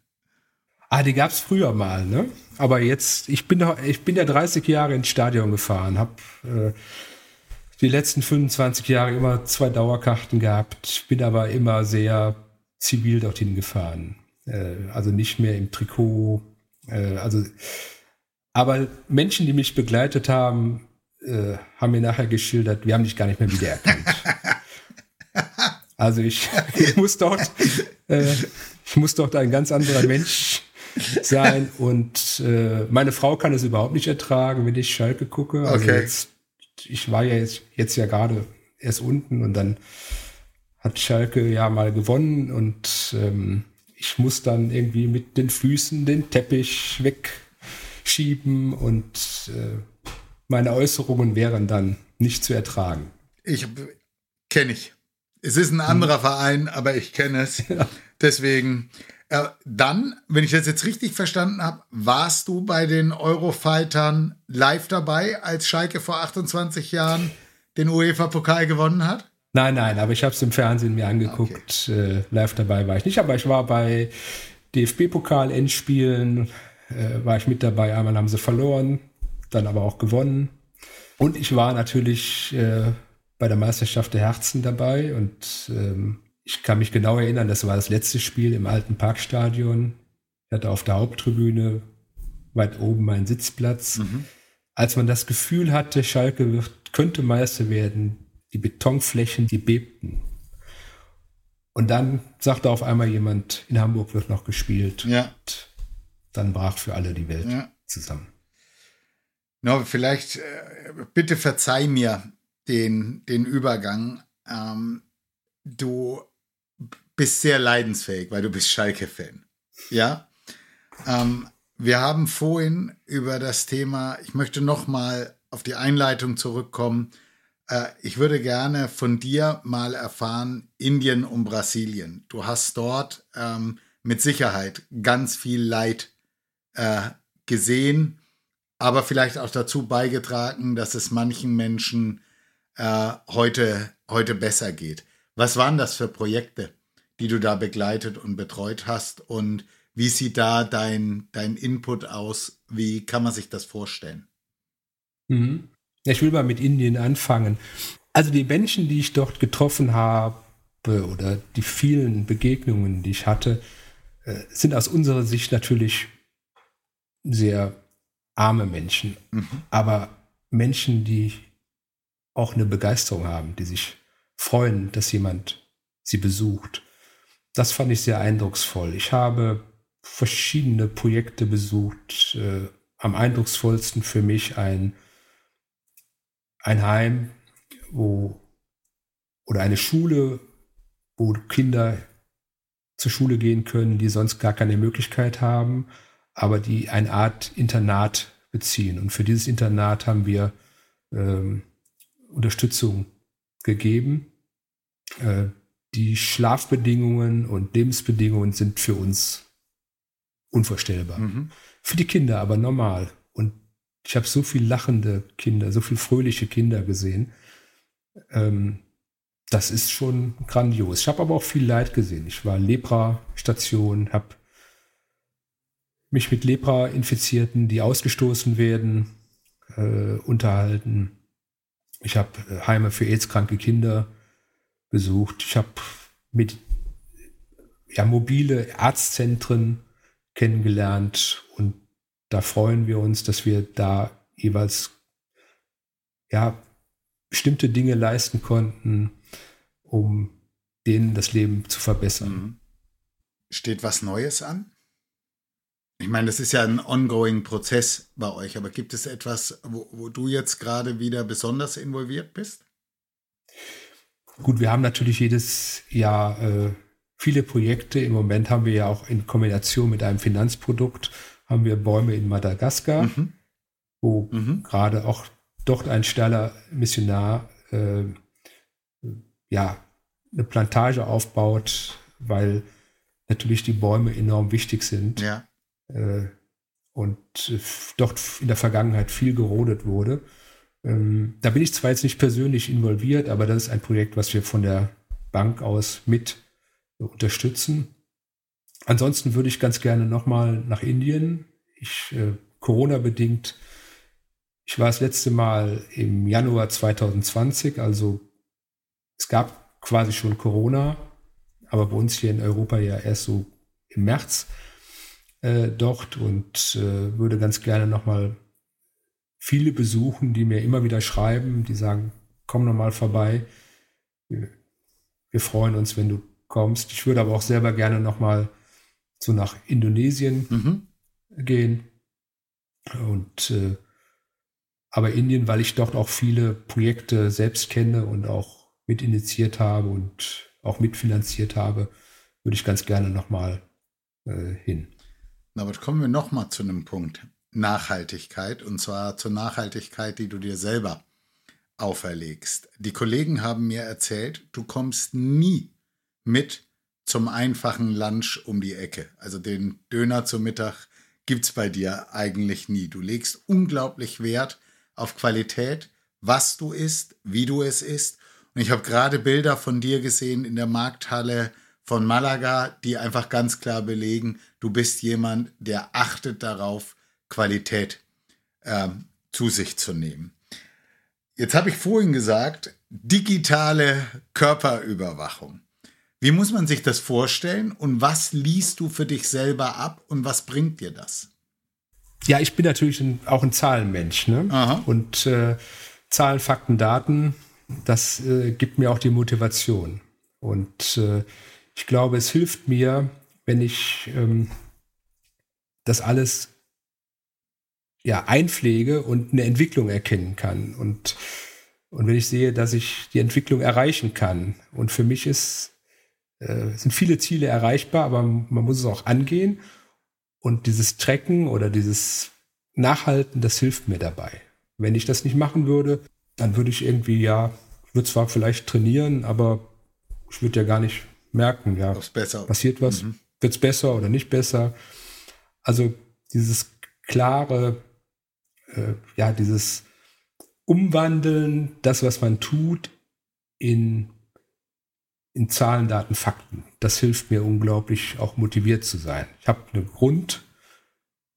Ah, die gab es früher mal, ne? Aber jetzt, ich bin, ich bin ja 30 Jahre ins Stadion gefahren, habe äh, die letzten 25 Jahre immer zwei Dauerkarten gehabt, bin aber immer sehr zivil dorthin gefahren. Äh, also nicht mehr im Trikot. Äh, also, aber Menschen, die mich begleitet haben, äh, haben mir nachher geschildert, wir haben dich gar nicht mehr wiedererkannt. [laughs] also ich, ich muss dort, äh, ich muss dort ein ganz anderer Mensch sein und äh, meine Frau kann es überhaupt nicht ertragen, wenn ich Schalke gucke. Also Okay. jetzt, ich war ja jetzt, jetzt ja gerade erst unten und dann hat Schalke ja mal gewonnen und ähm, ich muss dann irgendwie mit den Füßen den Teppich wegschieben und äh, meine Äußerungen wären dann nicht zu ertragen. Ich kenne ich. Es ist ein anderer Verein, aber ich kenne es. [laughs] Deswegen. Äh, dann, wenn ich das jetzt richtig verstanden habe, warst du bei den Eurofightern live dabei, als Schalke vor 28 Jahren den UEFA-Pokal gewonnen hat? Nein, nein, aber ich habe es im Fernsehen mir angeguckt. Äh, live dabei war ich nicht, aber ich war bei DFB-Pokal-Endspielen, äh, war ich mit dabei. Einmal haben sie verloren, dann aber auch gewonnen. Und ich war natürlich äh, bei der Meisterschaft der Herzen dabei und ähm, ich kann mich genau erinnern, das war das letzte Spiel im alten Parkstadion. Ich hatte auf der Haupttribüne weit oben meinen Sitzplatz. Als man das Gefühl hatte, Schalke wird, könnte Meister werden, die Betonflächen, die bebten. Und dann sagte auf einmal jemand, in Hamburg wird noch gespielt. Ja. Und dann brach für alle die Welt Ja. zusammen. No, vielleicht, äh, bitte verzeih mir den, den Übergang. Ähm, du bist sehr leidensfähig, weil du bist Schalke-Fan. Ja. Ähm, wir haben vorhin über das Thema, ich möchte noch mal auf die Einleitung zurückkommen. Äh, ich würde gerne von dir mal erfahren, Indien und Brasilien. Du hast dort ähm, mit Sicherheit ganz viel Leid äh, gesehen, aber vielleicht auch dazu beigetragen, dass es manchen Menschen äh, heute, heute besser geht. Was waren das für Projekte, die du da begleitet und betreut hast? Und wie sieht da dein, dein Input aus? Wie kann man sich das vorstellen? Mhm. Ich will mal mit Indien anfangen. Also die Menschen, die ich dort getroffen habe oder die vielen Begegnungen, die ich hatte, äh, sind aus unserer Sicht natürlich sehr arme Menschen, aber Menschen, die auch eine Begeisterung haben, die sich freuen, dass jemand sie besucht. Das fand ich sehr eindrucksvoll. Ich habe verschiedene Projekte besucht. Äh, am eindrucksvollsten für mich ein, ein Heim, wo oder eine Schule, wo Kinder zur Schule gehen können, die sonst gar keine Möglichkeit haben, aber die eine Art Internat beziehen. Und für dieses Internat haben wir ähm, Unterstützung gegeben. Äh, die Schlafbedingungen und Lebensbedingungen sind für uns unvorstellbar. Für die Kinder aber normal. Und ich habe so viel lachende Kinder, so viel fröhliche Kinder gesehen. Ähm, das ist schon grandios. Ich habe aber auch viel Leid gesehen. Ich war Lepra-Station, habe mich mit Lepra-Infizierten, die ausgestoßen werden, äh, unterhalten. Ich habe äh, Heime für AIDS-kranke Kinder besucht. Ich habe mit ja, mobile Arztzentren kennengelernt und da freuen wir uns, dass wir da jeweils ja bestimmte Dinge leisten konnten, um denen das Leben zu verbessern. Steht was Neues an? Ich meine, das ist ja ein ongoing Prozess bei euch, aber gibt es etwas, wo, wo du jetzt gerade wieder besonders involviert bist? Gut, wir haben natürlich jedes Jahr äh, viele Projekte. Im Moment haben wir ja auch in Kombination mit einem Finanzprodukt haben wir Bäume in Madagaskar, wo gerade auch dort ein steiler Missionar äh, ja eine Plantage aufbaut, weil natürlich die Bäume enorm wichtig sind Ja. äh, und äh, dort in der Vergangenheit viel gerodet wurde. Ähm, da bin ich zwar jetzt nicht persönlich involviert, aber das ist ein Projekt, was wir von der Bank aus mit äh, unterstützen. Ansonsten würde ich ganz gerne nochmal nach Indien. Ich, äh, Corona-bedingt, ich war das letzte Mal im Januar 2020, also es gab quasi schon Corona, aber bei uns hier in Europa ja erst so im März äh, dort und äh, würde ganz gerne nochmal viele besuchen, die mir immer wieder schreiben, die sagen, komm noch mal vorbei. Wir, freuen uns, wenn du kommst. Ich würde aber auch selber gerne noch mal so nach Indonesien mhm. gehen. Und äh, aber Indien, weil ich dort auch viele Projekte selbst kenne und auch mitinitiiert habe und auch mitfinanziert habe, würde ich ganz gerne nochmal äh, hin. Na, aber kommen wir nochmal zu einem Punkt. Nachhaltigkeit und zwar zur Nachhaltigkeit, die du dir selber auferlegst. Die Kollegen haben mir erzählt, du kommst nie mit zum einfachen Lunch um die Ecke. Also den Döner zum Mittag gibt es bei dir eigentlich nie. Du legst unglaublich Wert auf Qualität, was du isst, wie du es isst. Und ich habe gerade Bilder von dir gesehen in der Markthalle von Malaga, die einfach ganz klar belegen, du bist jemand, der achtet darauf, Qualität äh, zu sich zu nehmen. Jetzt habe ich vorhin gesagt, digitale Körperüberwachung. Wie muss man sich das vorstellen und was liest du für dich selber ab und was bringt dir das? Ja, ich bin natürlich ein, auch ein Zahlenmensch. Ne? Und äh, Zahlen, Fakten, Daten, das äh, gibt mir auch die Motivation. Und äh, ich glaube, es hilft mir, wenn ich ähm, das alles ja, einpflege und eine Entwicklung erkennen kann. Und, und wenn ich sehe, dass ich die Entwicklung erreichen kann. Und für mich ist, äh, sind viele Ziele erreichbar, aber man muss es auch angehen. Und dieses Trecken oder dieses Nachhalten, das hilft mir dabei. Wenn ich das nicht machen würde, dann würde ich irgendwie, ja, ich würde zwar vielleicht trainieren, aber ich würde ja gar nicht merken, ja, passiert was, mhm. wird es besser oder nicht besser. Also dieses klare, äh, ja, dieses Umwandeln, das, was man tut, in, in Zahlen, Daten, Fakten. Das hilft mir unglaublich, auch motiviert zu sein. Ich habe eine Grund,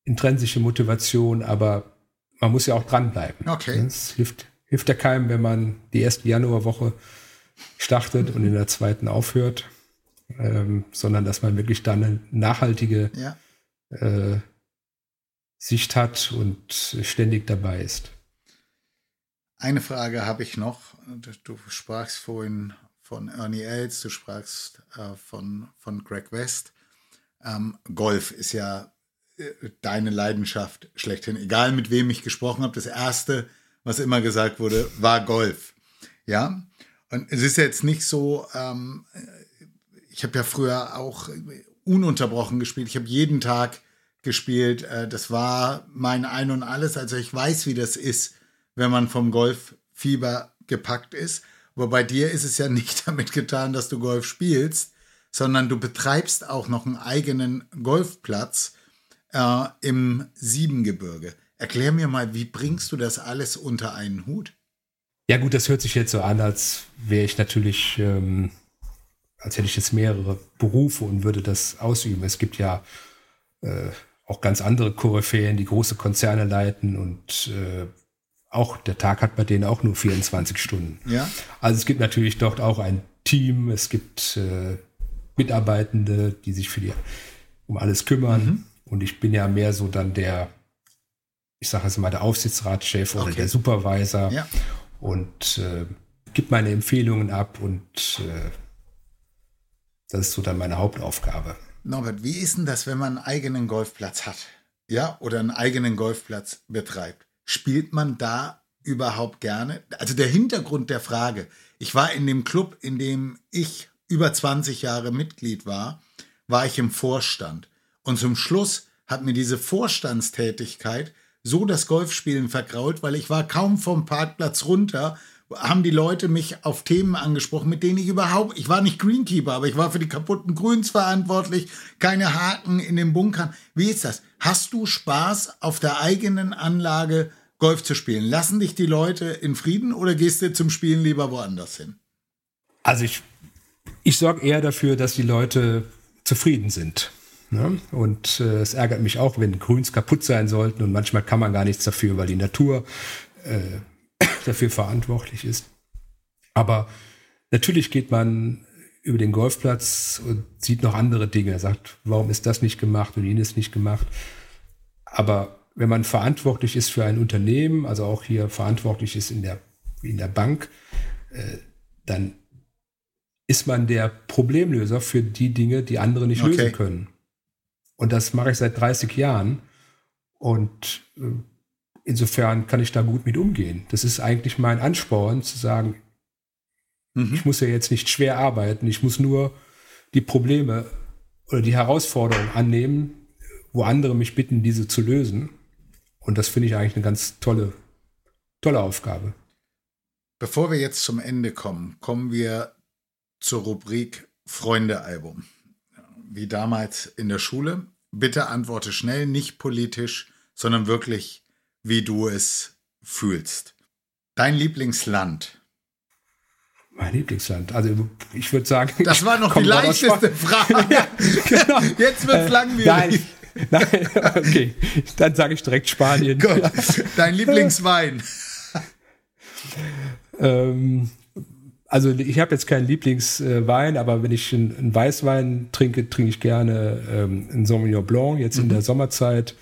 intrinsische Motivation, aber man muss ja auch dranbleiben. Okay. Es hilft, hilft ja keinem, wenn man die erste Januarwoche startet und in der zweiten aufhört, ähm, sondern dass man wirklich dann eine nachhaltige ja. äh, Sicht hat und ständig dabei ist. Eine Frage habe ich noch. Du sprachst vorhin von Ernie Els, du sprachst äh, von, von Greg West. Ähm, Golf ist ja äh, deine Leidenschaft schlechthin. Egal mit wem ich gesprochen habe, das erste, was immer gesagt wurde, war Golf. Ja. Und es ist jetzt nicht so, ähm, ich habe ja früher auch ununterbrochen gespielt. Ich habe jeden Tag gespielt. Äh, das war mein Ein und Alles. Also ich weiß, wie das ist, wenn man vom Golffieber gepackt ist. Aber bei dir ist es ja nicht [laughs] damit getan, dass du Golf spielst, sondern du betreibst auch noch einen eigenen Golfplatz äh, im Siebengebirge. Erklär mir mal, wie bringst du das alles unter einen Hut? Ja gut, das hört sich jetzt so an, als wäre ich natürlich, ähm, als hätte ich jetzt mehrere Berufe und würde das ausüben. Es gibt ja äh, auch ganz andere Koryphäen, die große Konzerne leiten und äh, auch der Tag hat bei denen auch nur 24 Stunden. Ja. Also es gibt natürlich dort auch ein Team, es gibt äh, Mitarbeitende, die sich für die um alles kümmern. Mhm. Und ich bin ja mehr so dann der, ich sage jetzt mal, der Aufsichtsratschef oder der Supervisor ja. und äh, gebe meine Empfehlungen ab und äh, das ist so dann meine Hauptaufgabe. Norbert, wie ist denn das, wenn man einen eigenen Golfplatz hat? Ja, oder einen eigenen Golfplatz betreibt? Spielt man da überhaupt gerne? Also der Hintergrund der Frage, ich war in dem Club, in dem ich über 20 Jahre Mitglied war, war ich im Vorstand. Und zum Schluss hat mir diese Vorstandstätigkeit so das Golfspielen vergrault, weil ich war kaum vom Parkplatz runter, haben die Leute mich auf Themen angesprochen, mit denen ich überhaupt, ich war nicht Greenkeeper, aber ich war für die kaputten Grüns verantwortlich, keine Haken in den Bunkern. Wie ist das? Hast du Spaß auf der eigenen Anlage Golf zu spielen? Lassen dich die Leute in Frieden oder gehst du zum Spielen lieber woanders hin? Also ich, ich sorge eher dafür, dass die Leute zufrieden sind. Ne? Und äh, es ärgert mich auch, wenn Grüns kaputt sein sollten und manchmal kann man gar nichts dafür, weil die Natur äh, dafür verantwortlich ist. Aber natürlich geht man über den Golfplatz und sieht noch andere Dinge. Er sagt, warum ist das nicht gemacht und jenes nicht gemacht. Aber wenn man verantwortlich ist für ein Unternehmen, also auch hier verantwortlich ist in der, in der Bank, äh, dann ist man der Problemlöser für die Dinge, die andere nicht okay. lösen können. Und das mache ich seit 30 Jahren. Und äh, insofern kann ich da gut mit umgehen. Das ist eigentlich mein Ansporn, zu sagen, mhm. ich muss ja jetzt nicht schwer arbeiten, ich muss nur die Probleme oder die Herausforderungen annehmen, wo andere mich bitten, diese zu lösen. Und das finde ich eigentlich eine ganz tolle, tolle Aufgabe. Bevor wir jetzt zum Ende kommen, kommen wir zur Rubrik Freunde-Album. Wie damals in der Schule. Bitte antworte schnell, nicht politisch, sondern wirklich, wie du es fühlst. Dein Lieblingsland? Mein Lieblingsland. Also ich würde sagen. Das war noch [laughs] die leichteste [laughs] Frage. ja, genau. Jetzt wird es äh, langwierig. Nein, nein, okay. Dann sage ich direkt Spanien. Gut. Dein Lieblingswein? ähm, also ich habe jetzt keinen Lieblingswein, aber wenn ich einen, Weißwein trinke, trinke ich gerne ähm, einen Sauvignon Blanc, jetzt mhm. in der Sommerzeit.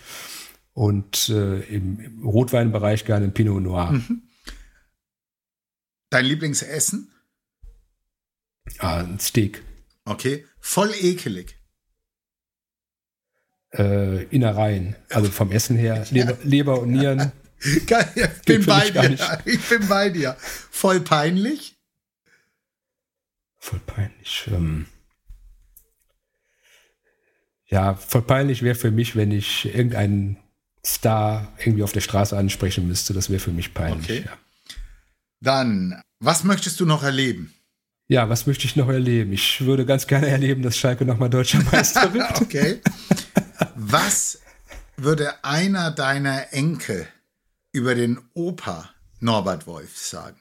Und äh, im, im, Rotweinbereich gerne Pinot Noir. Mhm. Dein Lieblingsessen? Ah, ein Steak. Okay. Voll ekelig. Äh, Innereien. Also vom Essen her. Leber, Leber und Nieren. [laughs] Ich bin bei dir. Ich bin bei dir. Voll peinlich? Voll peinlich. Ähm ja, voll peinlich wäre für mich, wenn ich irgendeinen Star irgendwie auf der Straße ansprechen müsste. Das wäre für mich peinlich. Okay. Ja. Dann, was möchtest du noch erleben? Ja, was möchte ich noch erleben? Ich würde ganz gerne erleben, dass Schalke nochmal deutscher [laughs] Meister wird. okay. Was würde einer deiner Enkel über den Opa Norbert Wolf sagen?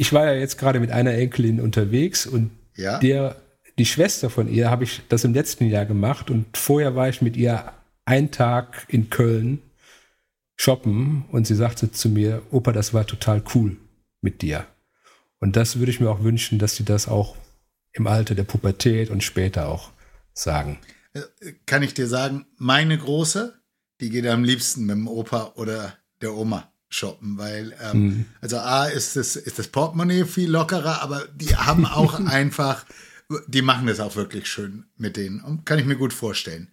ich war ja jetzt gerade mit einer Enkelin unterwegs und ja? der, die Schwester von ihr, habe ich das im letzten Jahr gemacht und vorher war ich mit ihr einen Tag in Köln shoppen und sie sagte zu mir, Opa, das war total cool mit dir. Und das würde ich mir auch wünschen, dass sie das auch im Alter der Pubertät und später auch sagen. Äh, kann ich dir sagen, meine Große, die geht am liebsten mit dem Opa oder der Oma shoppen, weil ähm, mhm. also A ist das, ist das Portemonnaie viel lockerer, aber die haben auch [laughs] einfach, die machen das auch wirklich schön mit denen. Kann ich mir gut vorstellen.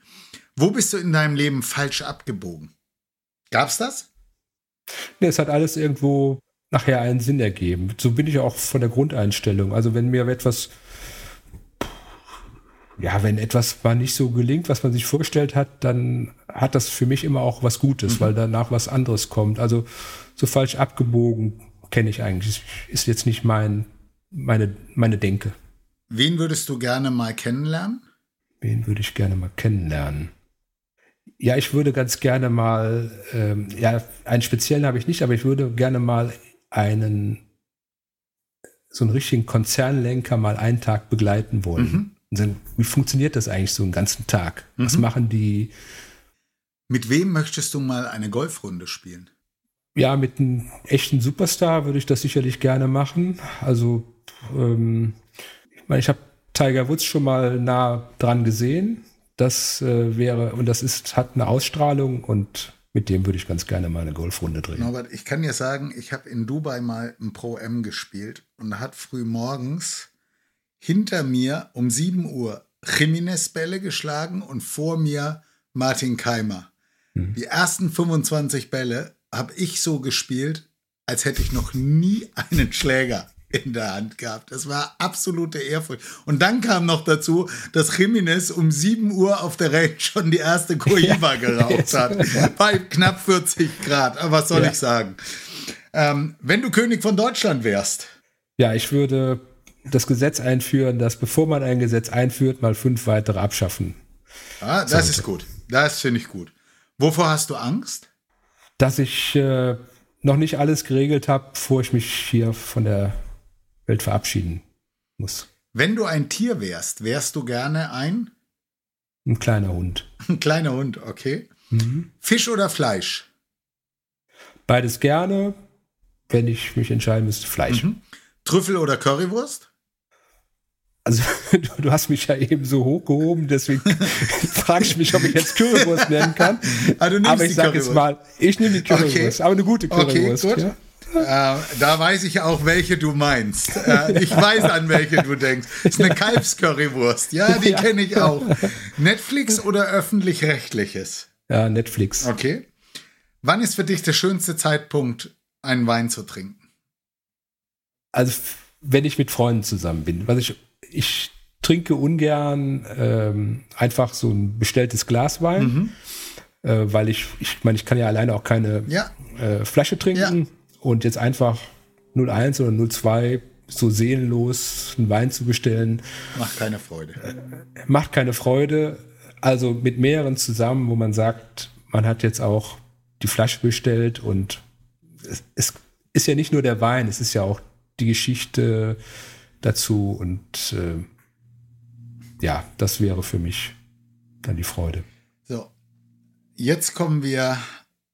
Wo bist du in deinem Leben falsch abgebogen? Gab's das? Nee, es hat alles irgendwo nachher einen Sinn ergeben. So bin ich auch von der Grundeinstellung. Also wenn mir etwas ja, wenn etwas mal nicht so gelingt, was man sich vorgestellt hat, dann hat das für mich immer auch was Gutes, mhm. weil danach was anderes kommt. Also so falsch abgebogen kenne ich eigentlich. Ist jetzt nicht mein, meine, meine Denke. Wen würdest du gerne mal kennenlernen? Wen würde ich gerne mal kennenlernen? Ja, ich würde ganz gerne mal, ähm, ja, einen speziellen habe ich nicht, aber ich würde gerne mal einen, so einen richtigen Konzernlenker mal einen Tag begleiten wollen. Mhm. Dann, wie funktioniert das eigentlich so einen ganzen Tag? Mhm. Was machen die? Mit wem möchtest du mal eine Golfrunde spielen? Ja, mit einem echten Superstar würde ich das sicherlich gerne machen. Also, ähm, ich meine, ich habe Tiger Woods schon mal nah dran gesehen. Das äh, wäre, und das ist, hat eine Ausstrahlung und mit dem würde ich ganz gerne mal eine Golfrunde drehen. Norbert, ich kann dir sagen, ich habe in Dubai mal ein Pro M gespielt und da hat früh morgens hinter mir um 7 Uhr Jiménez Bälle geschlagen und vor mir Martin Keimer. Mhm. Die ersten 25 Bälle habe ich so gespielt, als hätte ich noch nie einen Schläger in der Hand gehabt. Das war absolute Ehrfurcht. Und dann kam noch dazu, dass Jiménez um 7 Uhr auf der Range schon die erste Coiba [laughs] geraucht hat. Bei knapp 40 Grad. Aber was soll ja. ich sagen? Ähm, wenn du König von Deutschland wärst. Ja, ich würde das Gesetz einführen, dass bevor man ein Gesetz einführt, mal fünf weitere abschaffen. Ah, das sollte. ist gut. Das finde ich gut. Wovor hast du Angst? Dass ich äh, noch nicht alles geregelt habe, bevor ich mich hier von der Welt verabschieden muss. Wenn du ein Tier wärst, wärst du gerne ein? Ein kleiner Hund. Ein kleiner Hund, okay. Mhm. Fisch oder Fleisch? Beides gerne. Wenn ich mich entscheiden müsste, Fleisch. Mhm. Trüffel oder Currywurst? Also [laughs] du, du, hast mich ja eben so hochgehoben, deswegen [laughs] frage ich mich, ob ich jetzt Currywurst nennen kann. Ah, aber ich sage jetzt mal, ich nehme die Currywurst, okay. aber eine gute Currywurst. Okay, gut. Ja? Äh, da weiß ich auch, welche du meinst. Äh, ich weiß, an welche du denkst. Ist eine Kalbscurrywurst. Ja, die kenne ich auch. Netflix oder öffentlich-rechtliches? Ja, Netflix. Okay. Wann ist für dich der schönste Zeitpunkt, einen Wein zu trinken? Also, wenn ich mit Freunden zusammen bin. Was ich ich trinke ungern ähm, einfach so ein bestelltes Glas Wein, mhm. äh, weil ich, ich meine, ich kann ja alleine auch keine ja. äh, Flasche trinken ja. Und jetzt einfach 01 oder 02 so seelenlos einen Wein zu bestellen. Macht keine Freude. Äh, macht keine Freude. Also mit mehreren zusammen, wo man sagt, man hat jetzt auch die Flasche bestellt und es, es ist ja nicht nur der Wein, es ist ja auch die Geschichte, dazu und äh, ja, das wäre für mich dann die Freude. So, jetzt kommen wir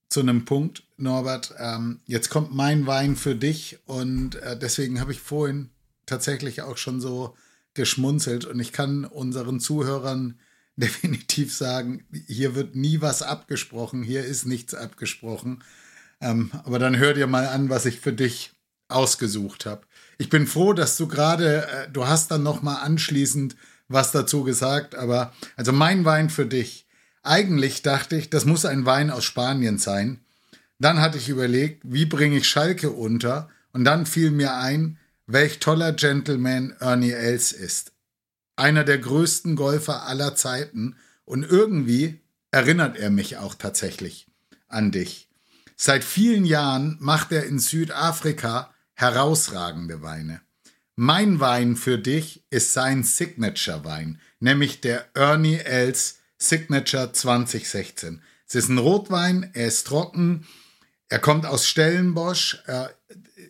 zu einem Punkt, Norbert. Ähm, jetzt kommt mein Wein für dich und äh, deswegen habe ich vorhin tatsächlich auch schon so geschmunzelt und ich kann unseren Zuhörern [laughs] definitiv sagen, hier wird nie was abgesprochen, hier ist nichts abgesprochen. Ähm, aber dann hör dir mal an, was ich für dich ausgesucht habe. Ich bin froh, dass du gerade, äh, du hast dann noch mal anschließend was dazu gesagt, aber also mein Wein für dich. Eigentlich dachte ich, das muss ein Wein aus Spanien sein. Dann hatte ich überlegt, wie bringe ich Schalke unter? Und dann fiel mir ein, welch toller Gentleman Ernie Els ist. Einer der größten Golfer aller Zeiten und irgendwie erinnert er mich auch tatsächlich an dich. Seit vielen Jahren macht er in Südafrika herausragende Weine. Mein Wein für dich ist sein Signature-Wein, nämlich der Ernie Els Signature 2016. Es ist ein Rotwein, er ist trocken, er kommt aus Stellenbosch.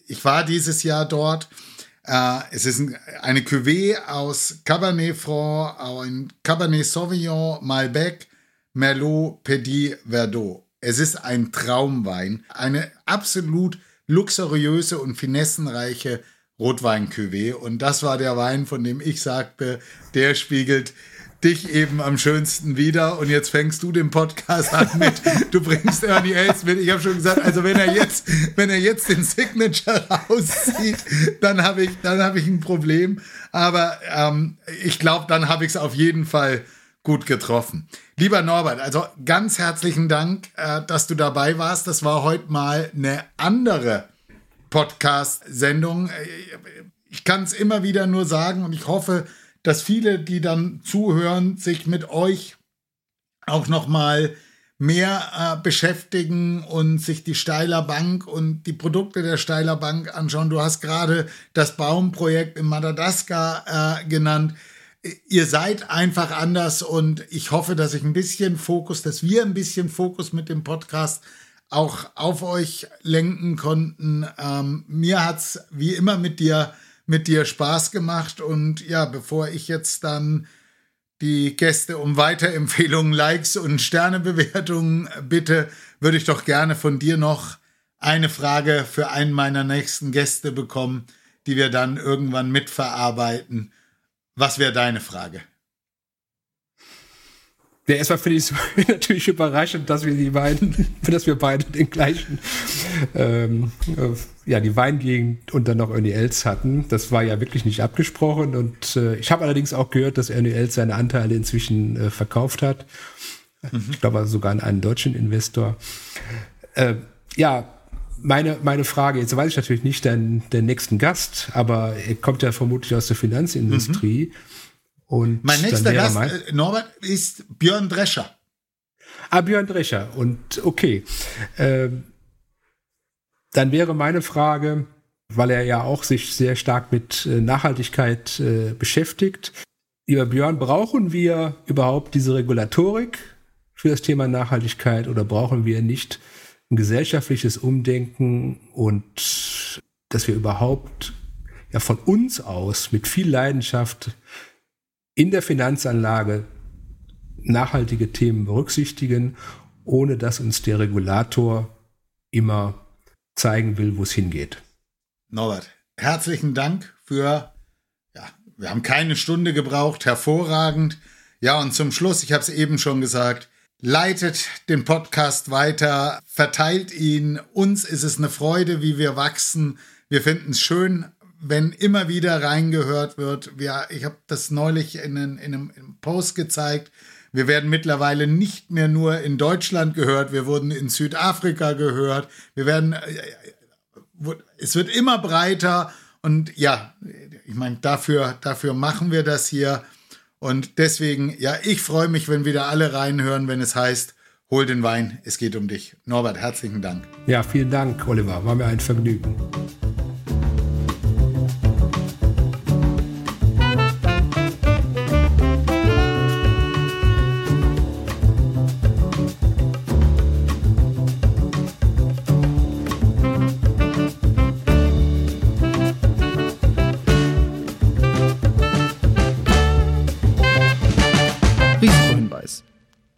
Ich war dieses Jahr dort. Äh, es ist eine Cuvée aus Cabernet Franc, ein Cabernet Sauvignon, Malbec, Merlot, Petit Verdot. Es ist ein Traumwein, eine absolut luxuriöse und finessenreiche rotwein -Cuvée. Und das war der Wein, von dem ich sagte, der spiegelt dich eben am schönsten wieder. Und jetzt fängst du den Podcast an mit, du bringst Ernie Els mit. Ich habe schon gesagt, also wenn er jetzt, wenn er jetzt den Signature rauszieht, dann habe ich, dann ich ein Problem. Aber ähm, ich glaube, dann habe ich es auf jeden Fall gut getroffen. Lieber Norbert, also ganz herzlichen Dank, äh, dass du dabei warst. Das war heute mal eine andere Podcast-Sendung. Ich kann es immer wieder nur sagen und ich hoffe, dass viele, die dann zuhören, sich mit euch auch noch mal mehr äh, beschäftigen und sich die Steiler Bank und die Produkte der Steiler Bank anschauen. Du hast gerade das Baumprojekt in Madagaskar äh, genannt ihr seid einfach anders und ich hoffe, dass ich ein bisschen Fokus, dass wir ein bisschen Fokus mit dem Podcast auch auf euch lenken konnten. Ähm, mir hat's wie immer mit dir mit dir Spaß gemacht und ja, bevor ich jetzt dann die Gäste um Weiterempfehlungen, Likes und Sternebewertungen bitte, würde ich doch gerne von dir noch eine Frage für einen meiner nächsten Gäste bekommen, die wir dann irgendwann mitverarbeiten. Was wäre deine Frage? Ja, erstmal finde ich es [laughs] natürlich überraschend, dass wir die beiden, [laughs] dass wir beide den gleichen, ähm, äh, ja, die Weingegend und dann noch Ernie Els hatten. Das war ja wirklich nicht abgesprochen und äh, ich habe allerdings auch gehört, dass Ernie Els seine Anteile inzwischen äh, verkauft hat. Mhm. Ich glaube sogar an einen deutschen Investor. Äh, ja, meine, meine Frage, jetzt weiß ich natürlich nicht den, den nächsten Gast, aber er kommt ja vermutlich aus der Finanzindustrie. Mhm. Und mein nächster Gast, mein, äh, Norbert, ist Björn Drescher. Ah, Björn Drescher. Und okay. Ähm, dann wäre meine Frage, weil er ja auch sich sehr stark mit äh, Nachhaltigkeit äh, beschäftigt. Lieber Björn, brauchen wir überhaupt diese Regulatorik für das Thema Nachhaltigkeit oder brauchen wir nicht ein gesellschaftliches Umdenken und dass wir überhaupt ja von uns aus mit viel Leidenschaft in der Finanzanlage nachhaltige Themen berücksichtigen, ohne dass uns der Regulator immer zeigen will, wo es hingeht. Norbert, herzlichen Dank für wir haben keine Stunde gebraucht, hervorragend. Ja, und zum Schluss, ich habe es eben schon gesagt, leitet den Podcast weiter, verteilt ihn. Uns ist es eine Freude, wie wir wachsen. Wir finden es schön, wenn immer wieder reingehört wird. Wir, ich habe das neulich in, in, in einem Post gezeigt. Wir werden mittlerweile nicht mehr nur in Deutschland gehört, wir wurden in Südafrika gehört. Wir werden, äh, es wird immer breiter und ja, ich meine, dafür, dafür machen wir das hier. Und deswegen, ja, ich freue mich, wenn wieder alle reinhören, wenn es heißt, hol den Wein, es geht um dich. Norbert, herzlichen Dank. Ja, vielen Dank, Oliver. War mir ein Vergnügen.